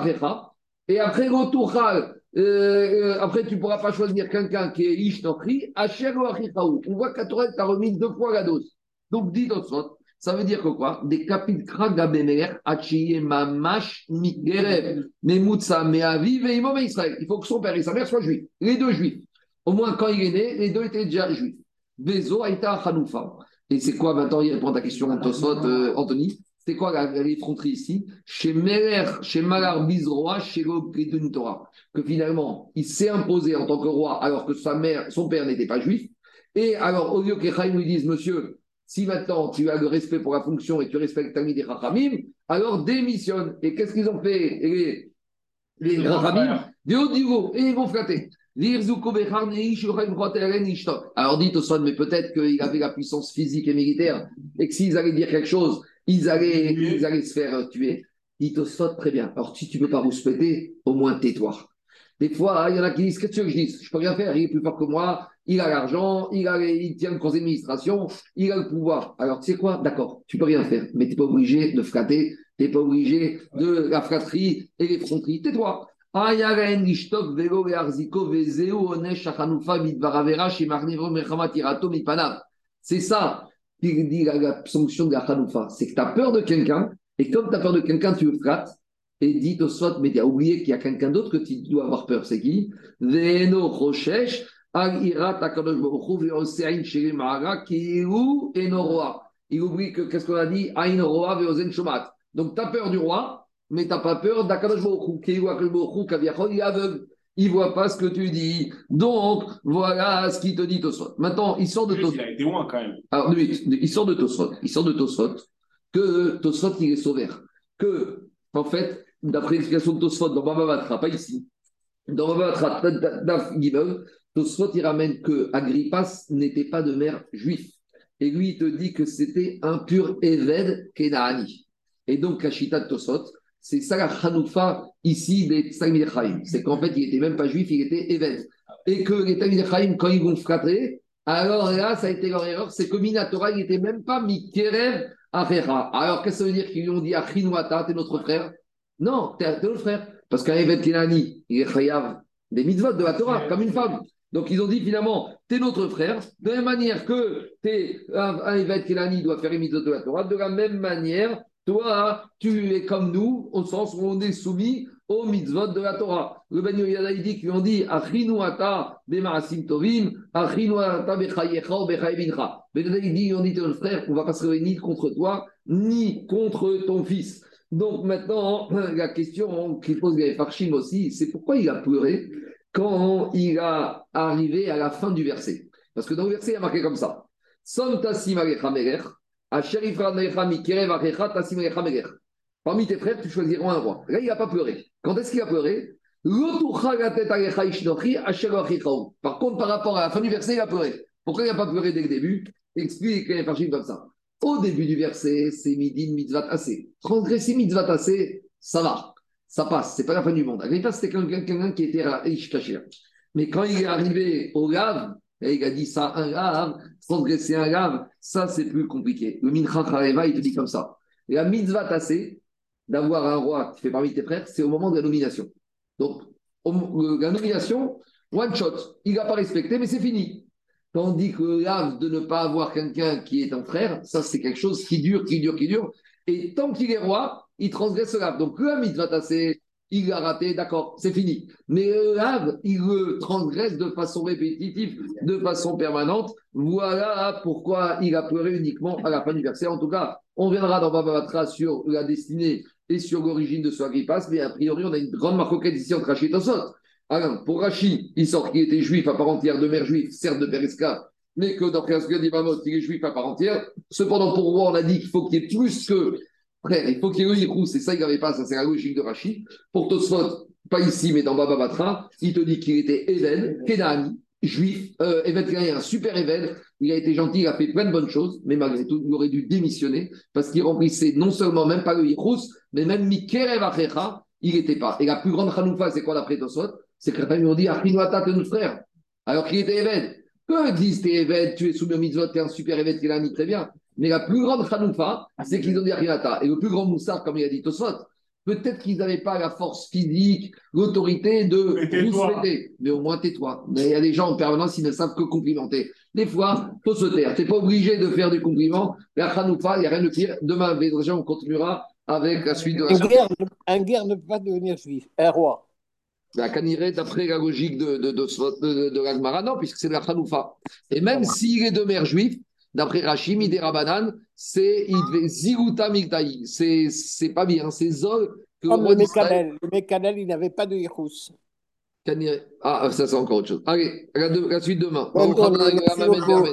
S1: Et après, Rotuchal, euh, euh, après, tu ne pourras pas choisir quelqu'un qui est Ish Nokri, Asher ou Achichaou. On voit Torah t'a remis deux fois la dose. Donc, dit Tosfot, ça veut dire que quoi? Des kapitra gabemer, achiye mamash mikerev, memutsa meaviv et imom Israël. Il faut que son père et sa mère soient juifs. Les deux juifs. Au moins, quand il est né, les deux étaient déjà juifs. Bezo aïta chanoufa. Et c'est quoi maintenant Il répond à ta question, Tosfot, euh, Anthony? C'est quoi la- l'effronterie ici? Chez Meler, chez Malar Bizroa, chez Gokridun Torah. Que finalement, il s'est imposé en tant que roi alors que sa mère, son père n'était pas juif. Et alors, au lieu que Chaim lui dise, monsieur, si maintenant tu as le respect pour la fonction et tu respectes Tamid et Chachamim, alors démissionne. Et qu'est-ce qu'ils ont fait les, les Chachamim Du haut niveau, et ils vont flatter. Alors dites au son, mais peut-être qu'il avait la puissance physique et militaire et que s'ils allaient dire quelque chose, ils allaient, ils allaient se faire tuer. Dites au son, très bien. Alors si tu ne peux pas rouspéter, au moins tais-toi. Des fois, il y en a qui disent Qu'est-ce que tu veux que je dise? Je peux rien faire, il est plus fort que moi, il a l'argent, il, a, il tient le conseil d'administration, il a le pouvoir. Alors, tu sais quoi? D'accord, tu peux rien faire, mais tu n'es pas obligé de flatter, tu n'es pas obligé de la flatterie et les fronteries. Tais-toi. C'est ça qui dit la, la sanction de la chanoufa. C'est que tu as peur de quelqu'un, et comme tu as peur de quelqu'un, tu le flattes, et dit au soit, mais tu as oublié qu'il y a quelqu'un d'autre que tu dois avoir peur. C'est qui? Veno Enoroa. Il oublie que, qu'est-ce qu'on a dit? Donc tu as peur du roi, mais tu n'as pas peur d'Akadosh Baruch Hu. Il est aveugle. Il ne voit pas ce que tu dis. Donc, voilà ce qu'il te dit Tosfot. Maintenant, il sort de Tosfot.
S5: Il a été loin quand même.
S1: Alors, lui, il sort de Tosfot. Il sort de Tosfot que Tosfot, il est sauvé. Que, en fait, d'après l'explication de Tosfot dans Baba Batra, pas ici, dans Baba Batra, Daf Tosfot, il ramène que Agrippas n'était pas de mère juif. Et lui, il te dit que c'était un pur Eved Kenaani. Et donc, Kashita de Tosfot, c'est ça la Hanoufa ici des Talmid. C'est qu'en fait, il n'était même pas juif, il était Eved. Et que les Talmid quand ils vont flatter, alors là, ça a été leur erreur, c'est que Minatora, il n'était même pas Mikerev Achera. Alors, qu'est-ce que ça veut dire qu'ils lui ont dit Achinwata, t'es notre frère? Non, t'es t'es notre frère. Parce qu'un Eved Kenani, il est chayav des mitzvot de la Torah, comme une femme. Donc ils ont dit finalement, tu es notre frère, de la même manière que t'es un, évêque Kelani doit faire une mitzvot de la Torah, de la même manière, toi, tu es comme nous, au sens où on est soumis aux mitzvot de la Torah. Le Ben Yoyada, il dit qu'ils ont dit Achinu ata bemaasim tovim, Achinu ata bechayecha ou bechaye bincha. Ben Yoyada, il dit on dit ton frère, on ne va pas se réunir ni contre toi, ni contre ton fils. Donc maintenant, la question qu'il pose Farshim aussi, c'est pourquoi il a pleuré quand il a arrivé à la fin du verset. Parce que dans le verset, il y a marqué comme ça Som tasim alecha Parmi tes frères, tu choisiras un roi. Là, il n'a pas pleuré. Quand est-ce qu'il a pleuré? Par contre, par rapport à la fin du verset, il a pleuré. Pourquoi il n'a pas pleuré dès le début? Explique Gaël Farshim comme ça. Au début du verset, c'est midin mitzvat assez. Transgresser mitzvat assez, ça va. Ça passe, c'est pas la fin du monde. Agrippa, c'était quelqu'un qui était riche caché. Mais quand il est arrivé au lave, et il a dit ça, un lave, transgresser un lave, ça c'est plus compliqué. Le Mincha Khareva, il te dit comme ça. La mitzvah tassée, d'avoir un roi qui fait parmi tes frères, c'est au moment de la nomination. Donc, la nomination, one shot, il n'a pas respecté, mais c'est fini. Tandis que le lave de ne pas avoir quelqu'un qui est un frère, ça c'est quelque chose qui dure, qui dure, qui dure. Et tant qu'il est roi, il transgresse le lave. Donc le mitzvah tassé, il l'a raté, d'accord, c'est fini. Mais le lave, il le transgresse de façon répétitive, de façon permanente. Voilà pourquoi il a pleuré uniquement à la fin du verset. En tout cas, on viendra dans Baba Batra sur la destinée et sur l'origine de ce Agrippas, mais a priori, on a une grande marcoquette ici entre Rachid et Tosot. Alors, pour Rachid, il sort qu'il était juif à part entière, de mère juif, certes de père esclave, mais que dans Presque d'Imamot, il est juif à part entière. Cependant, pour moi, on a dit qu'il faut qu'il y ait plus que frère, il faut qu'il y ait Yichou, c'est ça, il n'avait pas, ça c'est la logique de Rachid? Pour Tosfot, pas ici, mais dans Baba Batra, il te dit qu'il était Even, Kenani, juif, euh, un super Even, il a été gentil, il a fait plein de bonnes choses, mais malgré tout, il aurait dû démissionner parce qu'il remplissait non seulement même pas le Yichous, mais même Mikerev il n'était pas. Et la plus grande Hanoufa, c'est quoi d'après Tosfot? C'est que les lui ont dit Achinoata, notre frère, alors qu'il était Even. Peu disent t'es Even, tu es soumis au mitzvot, t'es un super Even Kenani, très bien. Mais la plus grande Hanoufa, c'est qu'ils ont dit Achinata. Et le plus grand Moussar, comme il a dit Tosfot, peut-être qu'ils n'avaient pas la force physique, l'autorité de souhaiter. Mais au moins tais-toi. Mais il y a des gens en permanence, ils ne savent que complimenter. Des fois, il faut se taire. Tu n'es pas obligé de faire des compliments. La Hanoufa, il n'y a rien de pire. Demain, on continuera avec la suite de
S4: Un
S1: la
S4: guerre, un guerre ne peut pas devenir juif, un roi.
S1: la Kaniré, d'après la logique de, de, de, de, de non, puisque c'est de la Hanoufa. Et même s'il est de mère juive, d'après Rachim, Idé Rabanan, c'est Ziruta Migdaï. C'est pas bien, c'est Zol que
S4: Comme
S1: roi
S4: le. Mécanel. Le Mécanel, il n'avait pas de.
S1: Kaniré. Ah, ça c'est encore autre chose. Allez, la, de- la suite demain.
S4: Bonne
S1: Baruch Adonai